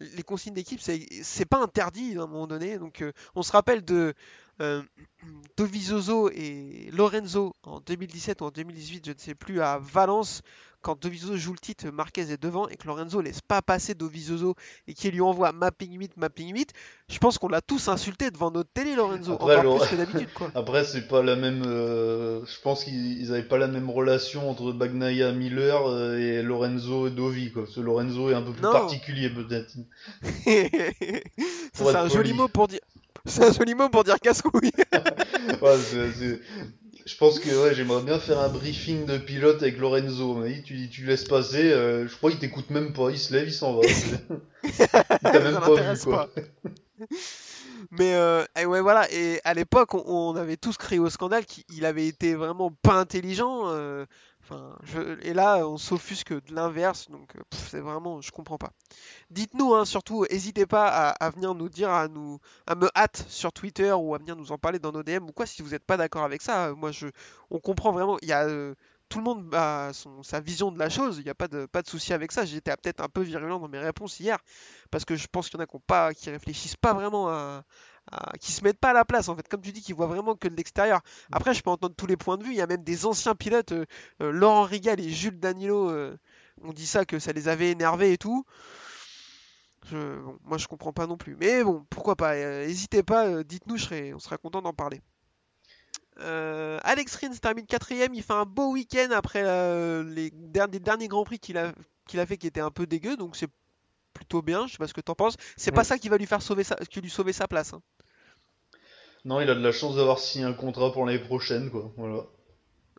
les consignes d'équipe, c'est pas interdit à un moment donné. Donc, euh, on se rappelle de euh, et Lorenzo en 2017 ou en 2018, je ne sais plus, à Valence. Quand Dovizioso joue le titre, Marquez est devant et que Lorenzo laisse pas passer Dovizioso et qu'il lui envoie mapping 8, mapping 8, je pense qu'on l'a tous insulté devant notre télé, Lorenzo, Après, encore plus que d'habitude, quoi. Après, c'est pas la même. euh, je pense qu'ils ils avaient pas la même relation entre Bagnaia Miller euh, et Lorenzo et Dovi, quoi. Parce que Lorenzo est un peu plus Non. particulier, peut-être. C'est un joli mot pour dire. C'est un joli mot pour dire casse-couille. Ouais, Je pense que ouais, j'aimerais bien faire un briefing de pilote avec Lorenzo. Mais tu, tu laisses passer, euh, je crois qu'il t'écoute même pas. Il se lève, il s'en va. il t'a même pas vu, quoi. pas. Mais euh, et ouais, voilà. Et à l'époque, on, on avait tous crié au scandale qu'il avait été vraiment pas intelligent. euh, Je- et là, on s'offusque de l'inverse. Donc, euh, c'est vraiment, je comprends pas. Dites-nous, hein, surtout, n'hésitez pas à, venir nous dire, à nous, à me hâte sur Twitter ou à venir nous en parler dans nos DM ou quoi. Si vous n'êtes pas d'accord avec ça, euh, moi, je, on comprend vraiment. Il y a euh, tout le monde a son, sa vision de la chose. Il n'y a pas de, pas de souci avec ça. J'étais peut-être un peu virulent dans mes réponses hier parce que je pense qu'il y en a qui, pas, qui réfléchissent pas vraiment à- qui se mettent pas à la place en fait. Comme tu dis, qui voient vraiment que de l'extérieur. Après, je peux entendre tous les points de vue. Il y a même des anciens pilotes, euh, euh, Laurent Rigal et Jules Danilo, euh, ont dit ça que ça les avait énervés et tout. Je, bon, moi, je comprends pas non plus. Mais bon, pourquoi pas. euh, N'hésitez pas. Dites-nous, on sera content d'en parler. Alex Rins termine quatrième, il fait un beau week-end après les derniers, derniers grands prix qu'il a, qu'il a fait qui étaient un peu dégueux, donc c'est plutôt bien. Je sais pas ce que t'en penses. C'est pas ça qui va lui faire sauver sa, qui lui sauver sa place. hein. Non, il a de la chance d'avoir signé un contrat pour l'année prochaine, quoi. Voilà.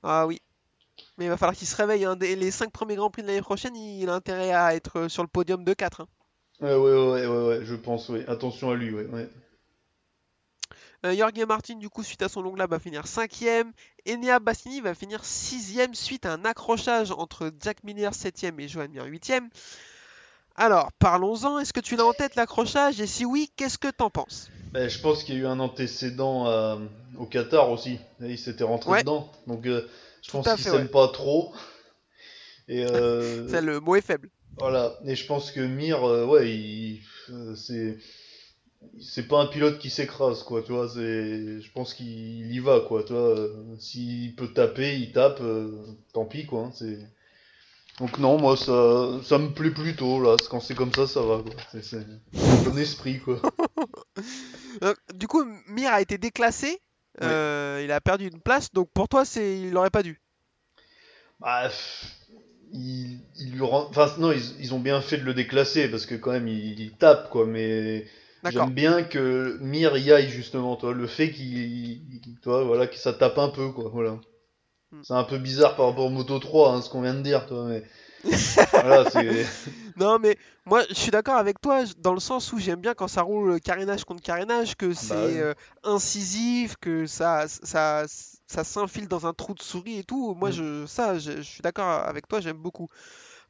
Ah oui. Mais il va falloir qu'il se réveille. hein. Les 5 premiers grands prix de l'année prochaine, il a intérêt à être euh, sur le podium de 4. hein. Ouais, ouais, ouais, ouais, ouais, je pense, ouais. Attention à lui, ouais. ouais. Euh, Jorge Martin, du coup, suite à son long lap, va finir 5ème. Enea Bassini va finir 6ème suite à un accrochage entre Jack Miller 7ème et Johan Mir 8ème. Alors, parlons-en. Est-ce que tu l'as en tête l'accrochage? Et si oui, qu'est-ce que t'en penses? Ben, je pense qu'il y a eu un antécédent euh, au Qatar aussi. Et il s'était rentré Ouais. dedans. Donc, euh, je Tout pense qu'il s'aime ouais. pas trop. Et euh, Ça, Le mot est faible. voilà. Et je pense que Mir, ouais, il, c'est, c'est pas un pilote qui s'écrase, quoi. Tu vois, c'est, je pense qu'il y va, quoi. Tu vois, s'il peut taper, il tape. tant pis, quoi. hein, c'est. Donc non, moi ça, ça me plaît plutôt là. Quand c'est comme ça, ça va, quoi. C'est, bon esprit, quoi. Du coup, Mir a été déclassé. Euh, il a perdu une place. Donc pour toi, c'est il aurait pas dû. Bah, il, il lui rend... Enfin, non, ils, ils ont bien fait de le déclasser parce que quand même, il, il tape, quoi. Mais j'aime bien que Mir y aille, justement, toi. Le fait qu'il, toi, voilà, que ça tape un peu, quoi. Voilà. Hmm. C'est un peu bizarre par rapport au Moto 3, hein, ce qu'on vient de dire, toi. Mais voilà, c'est. Non, mais moi, je suis d'accord avec toi dans le sens où j'aime bien quand ça roule carénage contre carénage, que c'est Bah oui. euh, incisif, que ça, ça, ça s'infile dans un trou de souris et tout. Moi, Mm. je, ça, je, je suis d'accord avec toi, j'aime beaucoup.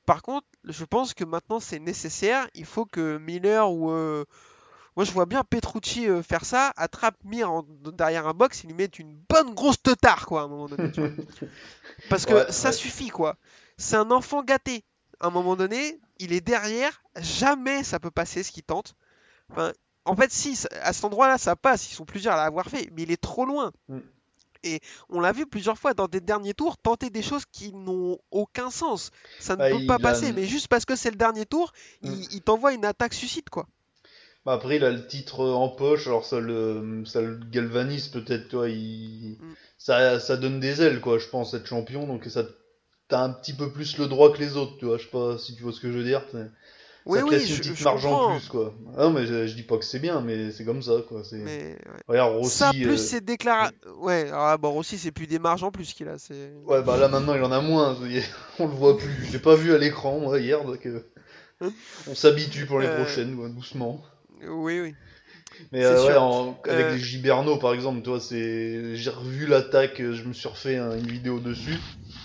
Par contre, je pense que maintenant c'est nécessaire. Il faut que Miller ou. euh, Moi, je vois bien Petrucci euh, faire ça, attrape Mir en- derrière un box, il lui met une bonne grosse teutard, quoi, à un moment donné. tu vois. Parce que Ouais, ça ouais. suffit, quoi. C'est un enfant gâté. À un moment donné, il est derrière, jamais ça peut passer ce qu'il tente. Enfin, en fait, si, à cet endroit-là, ça passe, ils sont plusieurs à l'avoir fait, mais il est trop loin. Mm. et on l'a vu plusieurs fois dans des derniers tours tenter des choses qui n'ont aucun sens. Ça ne Bah, peut pas a- passer, mais juste parce que c'est le dernier tour, Mm. il, il t'envoie une attaque suicide quoi. Bah, après, il a le titre en poche, alors ça le, ça le galvanise peut-être, toi. Il... Mm. Ça, ça donne des ailes, quoi, je pense, être champion. Donc ça, t'as un petit peu plus le droit que les autres, tu vois. Je sais pas si tu vois ce que je veux dire. Oui, ça te oui, laisse une je, petite je marge en plus, quoi. Ah non, mais je, je dis pas que c'est bien, mais c'est comme ça, quoi. C'est... mais ouais. Regarde, Rossi. ça plus euh, c'est déclaré. Ouais, ah, bon aussi c'est plus des marges en plus qu'il a, c'est. Ouais, bah là maintenant il en a moins, on le voit plus. Je l'ai pas vu à l'écran, moi, hier, donc euh, on s'habitue pour les Euh, prochaines, doucement. Oui, oui. Mais euh, ouais, en- avec Euh, les Giberno par exemple, toi, c'est, j'ai revu l'attaque, euh, je me suis refait un- une vidéo dessus,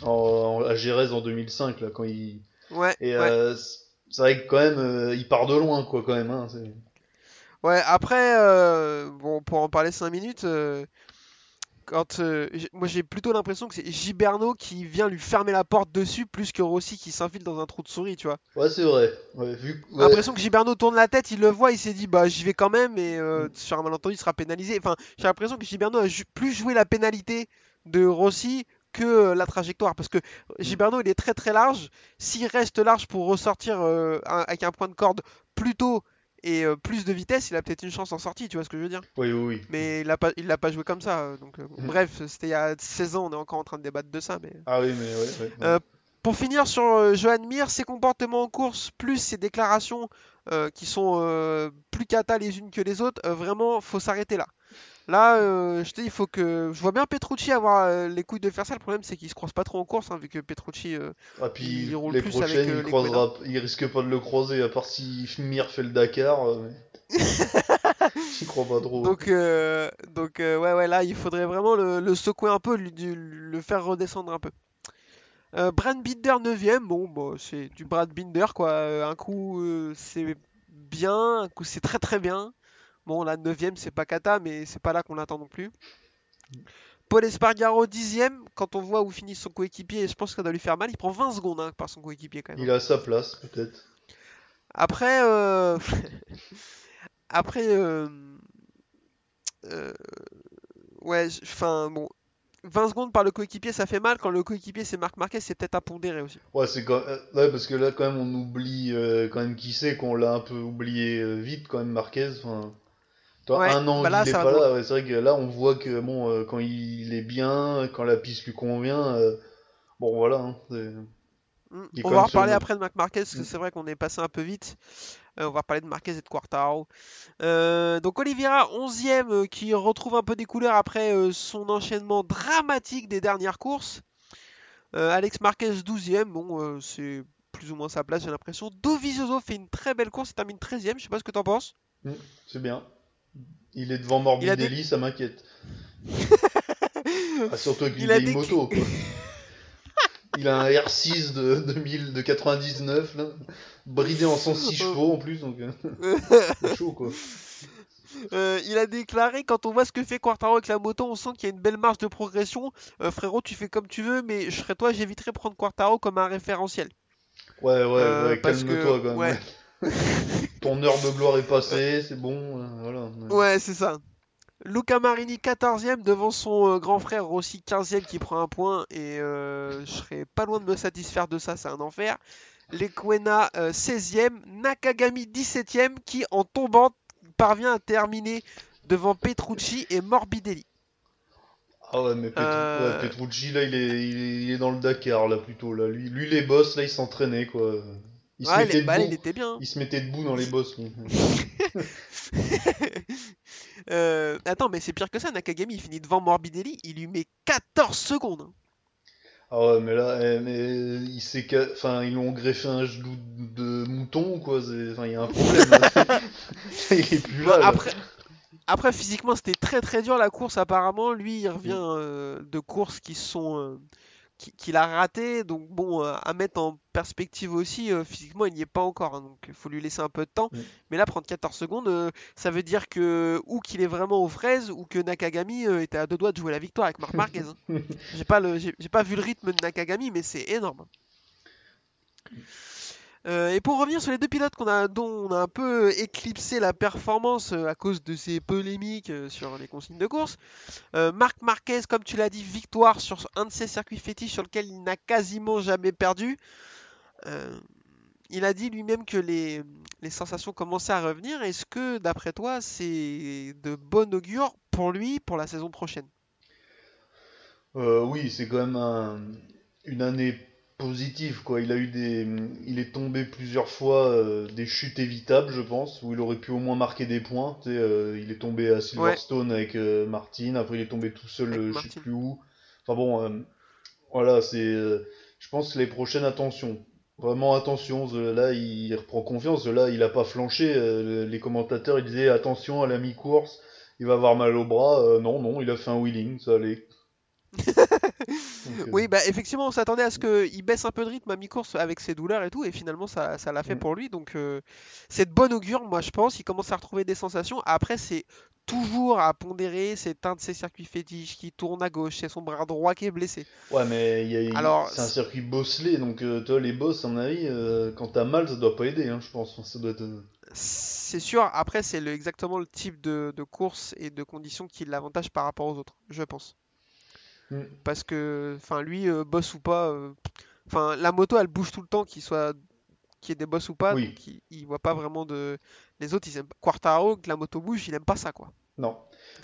en, en- à Gérès en 2005, là, quand il. Ouais, Et ouais. euh, c'est vrai que quand même, il part de loin, quoi, quand même. Hein, Ouais, après, bon, pour en parler 5 minutes, quand, euh, moi j'ai plutôt l'impression que c'est Giberno qui vient lui fermer la porte dessus plus que Rossi qui s'infile dans un trou de souris, tu vois. Ouais, c'est vrai. Ouais, vu l'impression que Giberno tourne la tête, il le voit, il s'est dit bah j'y vais quand même et euh, sur un malentendu il sera pénalisé. Enfin, j'ai l'impression que Giberno a ju- plus joué la pénalité de Rossi que euh, la trajectoire parce que Giberno il est très très large. S'il reste large pour ressortir euh, un- avec un point de corde plus tôt et euh, plus de vitesse, il a peut-être une chance en sortie, tu vois ce que je veux dire. oui, oui, oui. Mais il l'a pas, il l'a pas joué comme ça. euh, Donc, euh, Mhm. bref, c'était il y a 16 ans, on est encore en train de débattre de ça. Mais Ah oui, mais ouais. ouais, ouais. Pour finir sur Johan Mir, ses comportements en course plus ses déclarations qui sont plus cata les unes que les autres, vraiment, faut s'arrêter là. Là, euh, je dis, il faut que. Je vois bien Petrucci avoir euh, les couilles de faire ça. Le problème, c'est qu'il se croise pas trop en course, hein, vu que Petrucci. euh, Ah, puis il roule les plus prochaines, avec, il croisera, il risque pas de le croiser, à part si Mir fait le Dakar. J'y crois pas trop. Donc, donc ouais, ouais, là, il faudrait vraiment le, le secouer un peu, lui, le faire redescendre un peu. Brad Binder 9ème, bon, bah, c'est du Brad Binder, quoi. Un coup, c'est bien, un coup, c'est très très bien. Bon, là, 9ème, c'est pas cata, mais c'est pas là qu'on l'attend non plus. Paul Espargaro 10ème, quand on voit où finit son coéquipier, je pense que ça doit lui faire mal. Il prend 20 secondes hein, par son coéquipier quand même. Il a sa place, peut-être. Après, euh, après, euh, euh, ouais, enfin bon, 20 secondes par le coéquipier, ça fait mal. Quand le coéquipier c'est Marc Marquez, c'est peut-être à pondérer aussi. Ouais, c'est quand... ouais, parce que là, quand même, on oublie euh, quand même qui c'est, qu'on l'a un peu oublié euh, vite, quand même, Marquez. Enfin, toi, Ouais, un an bah là, qu'il est pas là, ouais, c'est vrai que là, on voit que, bon, euh, quand il est bien, quand la piste lui convient, euh, bon, voilà. hein, Il est On va reparler après de Marc Marquez parce que Mm. c'est vrai qu'on est passé un peu vite. Euh, on va reparler de Marquez et de Quartaro. Euh, donc Oliveira 11ème euh, qui retrouve un peu des couleurs après son enchaînement dramatique des dernières courses. Alex Marquez 12ème, bon c'est plus ou moins sa place j'ai l'impression. Dovizioso fait une très belle course, il termine 13ème, je sais pas ce que t'en penses. C'est bien. Il est devant a des- Morbidelli, ça m'inquiète. Ah, surtout avec une vieille des- moto, quoi. Il a un R6 de, 2000, de 99, là, bridé en 106 chevaux en plus, donc euh, c'est chaud, quoi. Euh, il a déclaré quand on voit ce que fait Quartaro avec la moto, on sent qu'il y a une belle marge de progression. Euh, frérot, tu fais comme tu veux, mais je serais toi, j'éviterais prendre Quartaro comme un référentiel. Ouais, ouais, Euh, ouais, calme-toi, que- quand même. ouais. Ton heure de gloire est passée, c'est bon, euh, voilà. Ouais, c'est ça. Luca Marini 14ème devant son euh, grand frère Rossi 15ème qui prend un point et euh, je serais pas loin de me satisfaire de ça, c'est un enfer. Lequena euh, 16ème, Nakagami 17ème qui en tombant parvient à terminer devant Petrucci et Morbidelli. Ah ouais, mais Petru- Euh. ouais, Petrucci, là, il est, il, est, il est dans le Dakar, là, plutôt, là. Lui, lui les boss, là, il s'entraînait, quoi. Il se Ouais, est- bah, debout. il était bien. Il se mettait debout dans les boss, lui. Euh, attends, mais c'est pire que ça, Nakagami il finit devant Morbidelli, il lui met 14 secondes. Ah ouais, mais là, eh, mais il enfin, ils lui ont greffé un genou de mouton ou quoi Enfin, il y a un problème. là. il est plus là. là. Après, physiquement, c'était très très dur la course. Apparemment, lui, il revient euh, de courses qui sont euh, qu'il a raté. Donc bon, euh, à mettre en perspective aussi, euh, physiquement, il n'y est pas encore. hein, donc il faut lui laisser un peu de temps. Mais là, prendre 14 secondes, euh, ça veut dire que ou qu'il est vraiment aux fraises ou que Nakagami était à deux doigts de jouer la victoire avec Marc Marquez. hein. J'ai pas le, j'ai j'ai pas vu le rythme de Nakagami, mais c'est énorme. Euh, et pour revenir sur les deux pilotes qu'on a, dont on a un peu éclipsé la performance euh, à cause de ces polémiques euh, sur les consignes de course, euh, Marc Marquez, comme tu l'as dit, victoire sur un de ses circuits fétiches sur lequel il n'a quasiment jamais perdu. Il a dit lui-même que les, sensations commençaient à revenir. Est-ce que, d'après toi, c'est de bon augure pour lui pour la saison prochaine? Oui, c'est quand même un- une année positive, quoi. Il a eu des, il est tombé plusieurs fois euh, des chutes évitables, je pense, où il aurait pu au moins marquer des points. Tu sais, euh, il est tombé à Silverstone avec euh, Martin, après il est tombé tout seul, euh, je sais plus où. Enfin bon, voilà, c'est, je pense que les prochaines attention, vraiment attention. Là, il reprend confiance. Là, il a pas flanché. les commentateurs, ils disaient attention à la mi-course, il va avoir mal au bras. Non, non, il a fait un wheeling, ça allait. Donc, euh, Oui, bah effectivement, on s'attendait à ce qu'il baisse un peu de rythme à mi-course avec ses douleurs et tout, et finalement ça, ça l'a fait Mm. pour lui. Donc euh, c'est de bonne augure, moi je pense. Il commence à retrouver des sensations. Après, c'est toujours à pondérer. C'est un de ses circuits fétiches qui tourne à gauche. C'est son bras droit qui est blessé. Ouais, mais y a- Alors, c'est un circuit bosselé, donc euh, toi, les boss, à mon avis, euh, quand t'as mal, ça doit pas aider, hein, je pense. Enfin, ça doit être. euh, C'est sûr. Après, c'est le- exactement le type de, de course et de conditions qui l'avantage par rapport aux autres, je pense. Hmm. Parce que, enfin, lui, euh, boss ou pas, euh, enfin, la moto, elle bouge tout le temps, qu'il soit, qu'il y ait des boss ou pas, Oui. donc il, il voit pas vraiment de. Les autres, ils aiment. Quartaro, que la moto bouge, il aime pas ça, quoi. Non.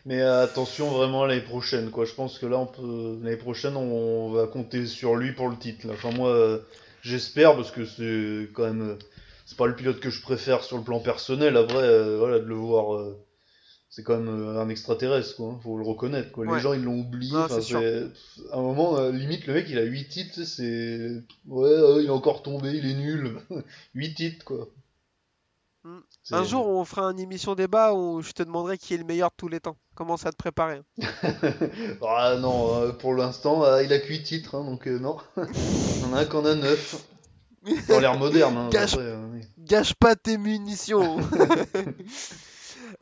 Mais attention vraiment à l'année prochaine, quoi. Je pense que là, on peut. L'année prochaine, on va compter sur lui pour le titre, là. Enfin, moi, euh, j'espère, parce que c'est quand même. C'est pas le pilote que je préfère sur le plan personnel. Après, euh, voilà, de le voir. euh, C'est quand même euh, un extraterrestre, quoi. hein, Faut le reconnaître, quoi. Les Ouais. gens, ils l'ont oublié. C'est À un moment, euh, limite, le mec, il a 8 titres, c'est. Ouais, euh, il est encore tombé, il est nul. 8 titres, quoi. Mm. Un jour, on fera une émission débat où je te demanderai qui est le meilleur de tous les temps. Commence à te préparer. ah non, euh, pour l'instant, il a que 8 titres, hein, donc non. En a un qu'on a 9. Dans l'ère moderne, hein, Gâche- après, oui. Gâche pas tes munitions.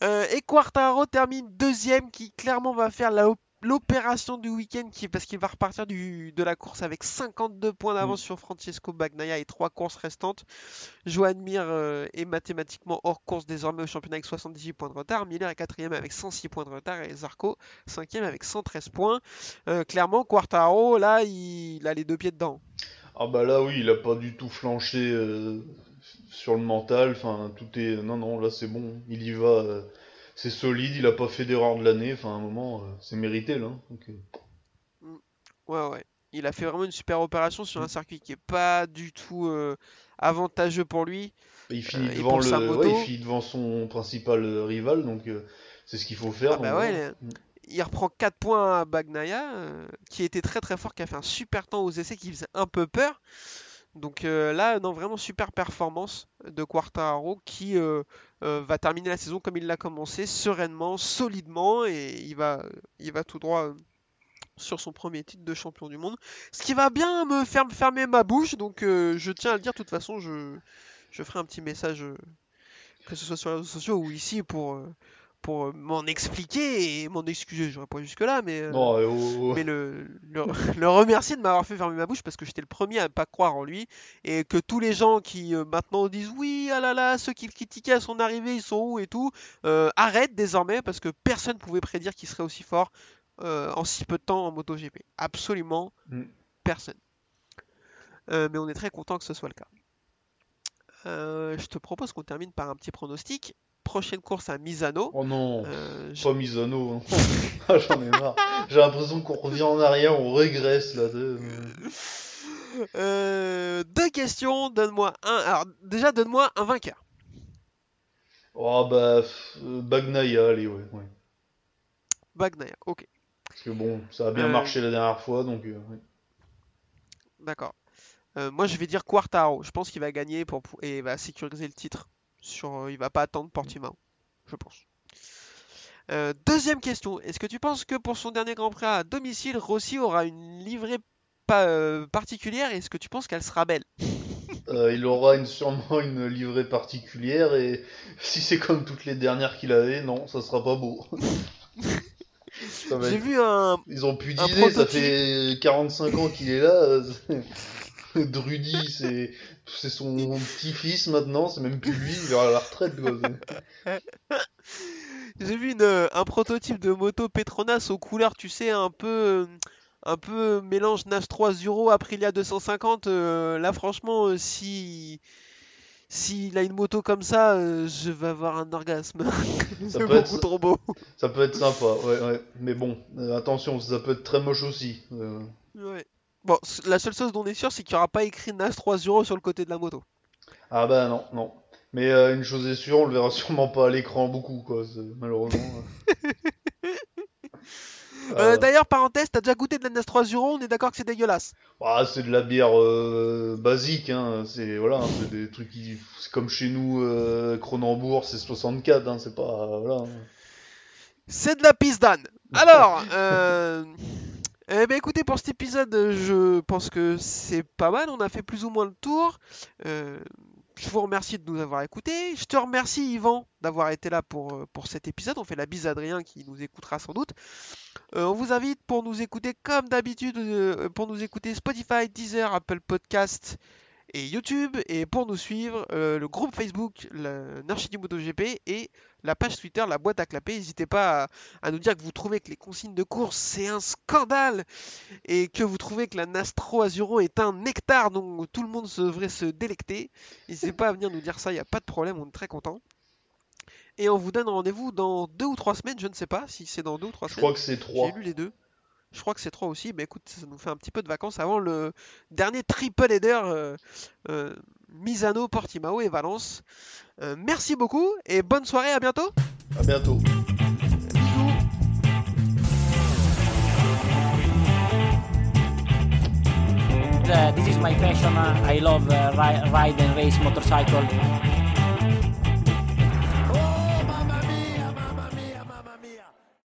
Euh, et Quartaro termine deuxième, qui clairement va faire l'opération du week-end, qui, parce qu'il va repartir du, de la course avec 52 points d'avance Mm. sur Francesco Bagnaia et trois courses restantes. Joan Mir euh, est mathématiquement hors course désormais au championnat avec 78 points de retard. Miller est quatrième avec 106 points de retard et Zarco cinquième avec 113 points. Euh, clairement, Quartaro, là, il, il a les deux pieds dedans. Ah bah là, oui, il a pas du tout flanché euh, sur le mental. Enfin, tout est. Non, non, là c'est bon. Il y va. euh, c'est solide. Il a pas fait d'erreur de l'année. Enfin, à un moment, euh, c'est mérité là. Donc, euh, Ouais, ouais. Il a fait vraiment une super opération sur un circuit qui est pas du tout euh, avantageux pour lui. il finit devant le. ouais, il finit devant son principal rival. Donc, c'est ce qu'il faut faire. Ah bah ouais, voilà. Il reprend 4 points à Bagnaia, qui était très très fort, qui a fait un super temps aux essais, qui faisait un peu peur. Donc euh, là, non, vraiment super performance de Quartararo qui euh, euh, va terminer la saison comme il l'a commencé, sereinement, solidement, et il va, il va tout droit sur son premier titre de champion du monde. Ce qui va bien me faire fermer ma bouche, donc je tiens à le dire, de toute façon, je, je ferai un petit message, que ce soit sur les réseaux sociaux ou ici, pour, pour euh, m'en expliquer et m'en excuser. J'aurais pas jusque-là, mais, euh, euh, oh, oh. mais le, le, le remercier de m'avoir fait fermer ma bouche parce que j'étais le premier à ne pas croire en lui et que tous les gens qui maintenant disent oui, ah là là, ceux qui le critiquaient à son arrivée, ils sont où et tout, euh, arrêtent désormais parce que personne pouvait prédire qu'il serait aussi fort euh, en si peu de temps en MotoGP. Absolument Mm. personne. Euh, mais on est très content que ce soit le cas. Euh, je te propose qu'on termine par un petit pronostic. Prochaine course à Misano. Oh non. Euh, Pas Misano. hein. Ah, J'en ai marre. J'ai l'impression qu'on revient en arrière, on régresse là. Euh, deux questions, donne-moi un. Alors, déjà, donne-moi un vainqueur. Oh bah, Bagnaia, allez, ouais, ouais. Bagnaia, ok, Parce que bon, ça a bien Euh. marché la dernière fois, donc. euh, ouais. d'accord. Moi, je vais dire Quartaro. Je pense qu'il va gagner pour- et va sécuriser le titre. Sur, euh, il va pas attendre Portimao, je pense. Euh, deuxième question. Est-ce que tu penses que pour son dernier Grand Prix à domicile, Rossi aura une livrée euh, particulière Est-ce que tu penses qu'elle sera belle? Euh, il aura une, sûrement une livrée particulière et si c'est comme toutes les dernières qu'il avait, non, ça sera pas beau. J'ai être- vu un, Ils ont pu dire, ça fait 45 ans qu'il est là. C'est- Drudy, c'est c'est son petit-fils maintenant, c'est même plus lui, il est à la retraite. Quoi. J'ai vu une, euh, un prototype de moto Petronas aux couleurs, tu sais, un peu, euh, un peu mélange NAS 3 Euro Aprilia 250. euh, là, franchement, euh, si s'il a une moto comme ça, euh, je vais avoir un orgasme. Ça C'est peut beaucoup être- trop beau. Ça peut être sympa, ouais, ouais. Mais bon, euh, attention, ça peut être très moche aussi. euh. Ouais. Bon, la seule chose dont on est sûr, c'est qu'il n'y aura pas écrit NAS 3 Euro sur le côté de la moto. Ah bah non, non. Mais euh, une chose est sûre, on le verra sûrement pas à l'écran beaucoup, quoi, malheureusement. euh. Euh, D'ailleurs, parenthèse, t'as déjà goûté de la NAS 3 Euro, on est d'accord que c'est dégueulasse. ah, c'est de la bière euh, basique, hein. C'est voilà, hein, c'est des trucs qui, c'est comme chez nous, euh, Cronenbourg, c'est 64, hein. C'est pas voilà. hein. C'est de la pisse d'âne. Alors, euh... eh ben écoutez, pour cet épisode, je pense que c'est pas mal. On a fait plus ou moins le tour. Euh, Je vous remercie de nous avoir écoutés. Je te remercie, Yvan, d'avoir été là pour, euh, pour cet épisode. On fait la bise à Adrien qui nous écoutera sans doute. Euh, on vous invite pour nous écouter comme d'habitude, euh, pour nous écouter Spotify, Deezer, Apple Podcast et YouTube. Et pour nous suivre, euh, le groupe Facebook, le Narchidi MotoGP et la page Twitter, la boîte à clapper. N'hésitez pas à, à nous dire que vous trouvez que les consignes de course c'est un scandale et que vous trouvez que la Nastro Azuro est un nectar dont tout le monde devrait se délecter. N'hésitez pas à venir nous dire ça, il n'y a pas de problème, on est très content. Et on vous donne rendez-vous dans deux ou trois semaines, je ne sais pas si c'est dans deux ou trois Je semaines. crois que c'est 3. J'ai lu les deux. Je crois que c'est trois aussi. Mais écoute, ça nous fait un petit peu de vacances avant le dernier triple header euh, euh, Misano, Portimao et Valence. Euh, merci beaucoup et bonne soirée, à bientôt. À bientôt. Uh, this is my passion. Uh, I love uh, ri- ride and race motorcycle.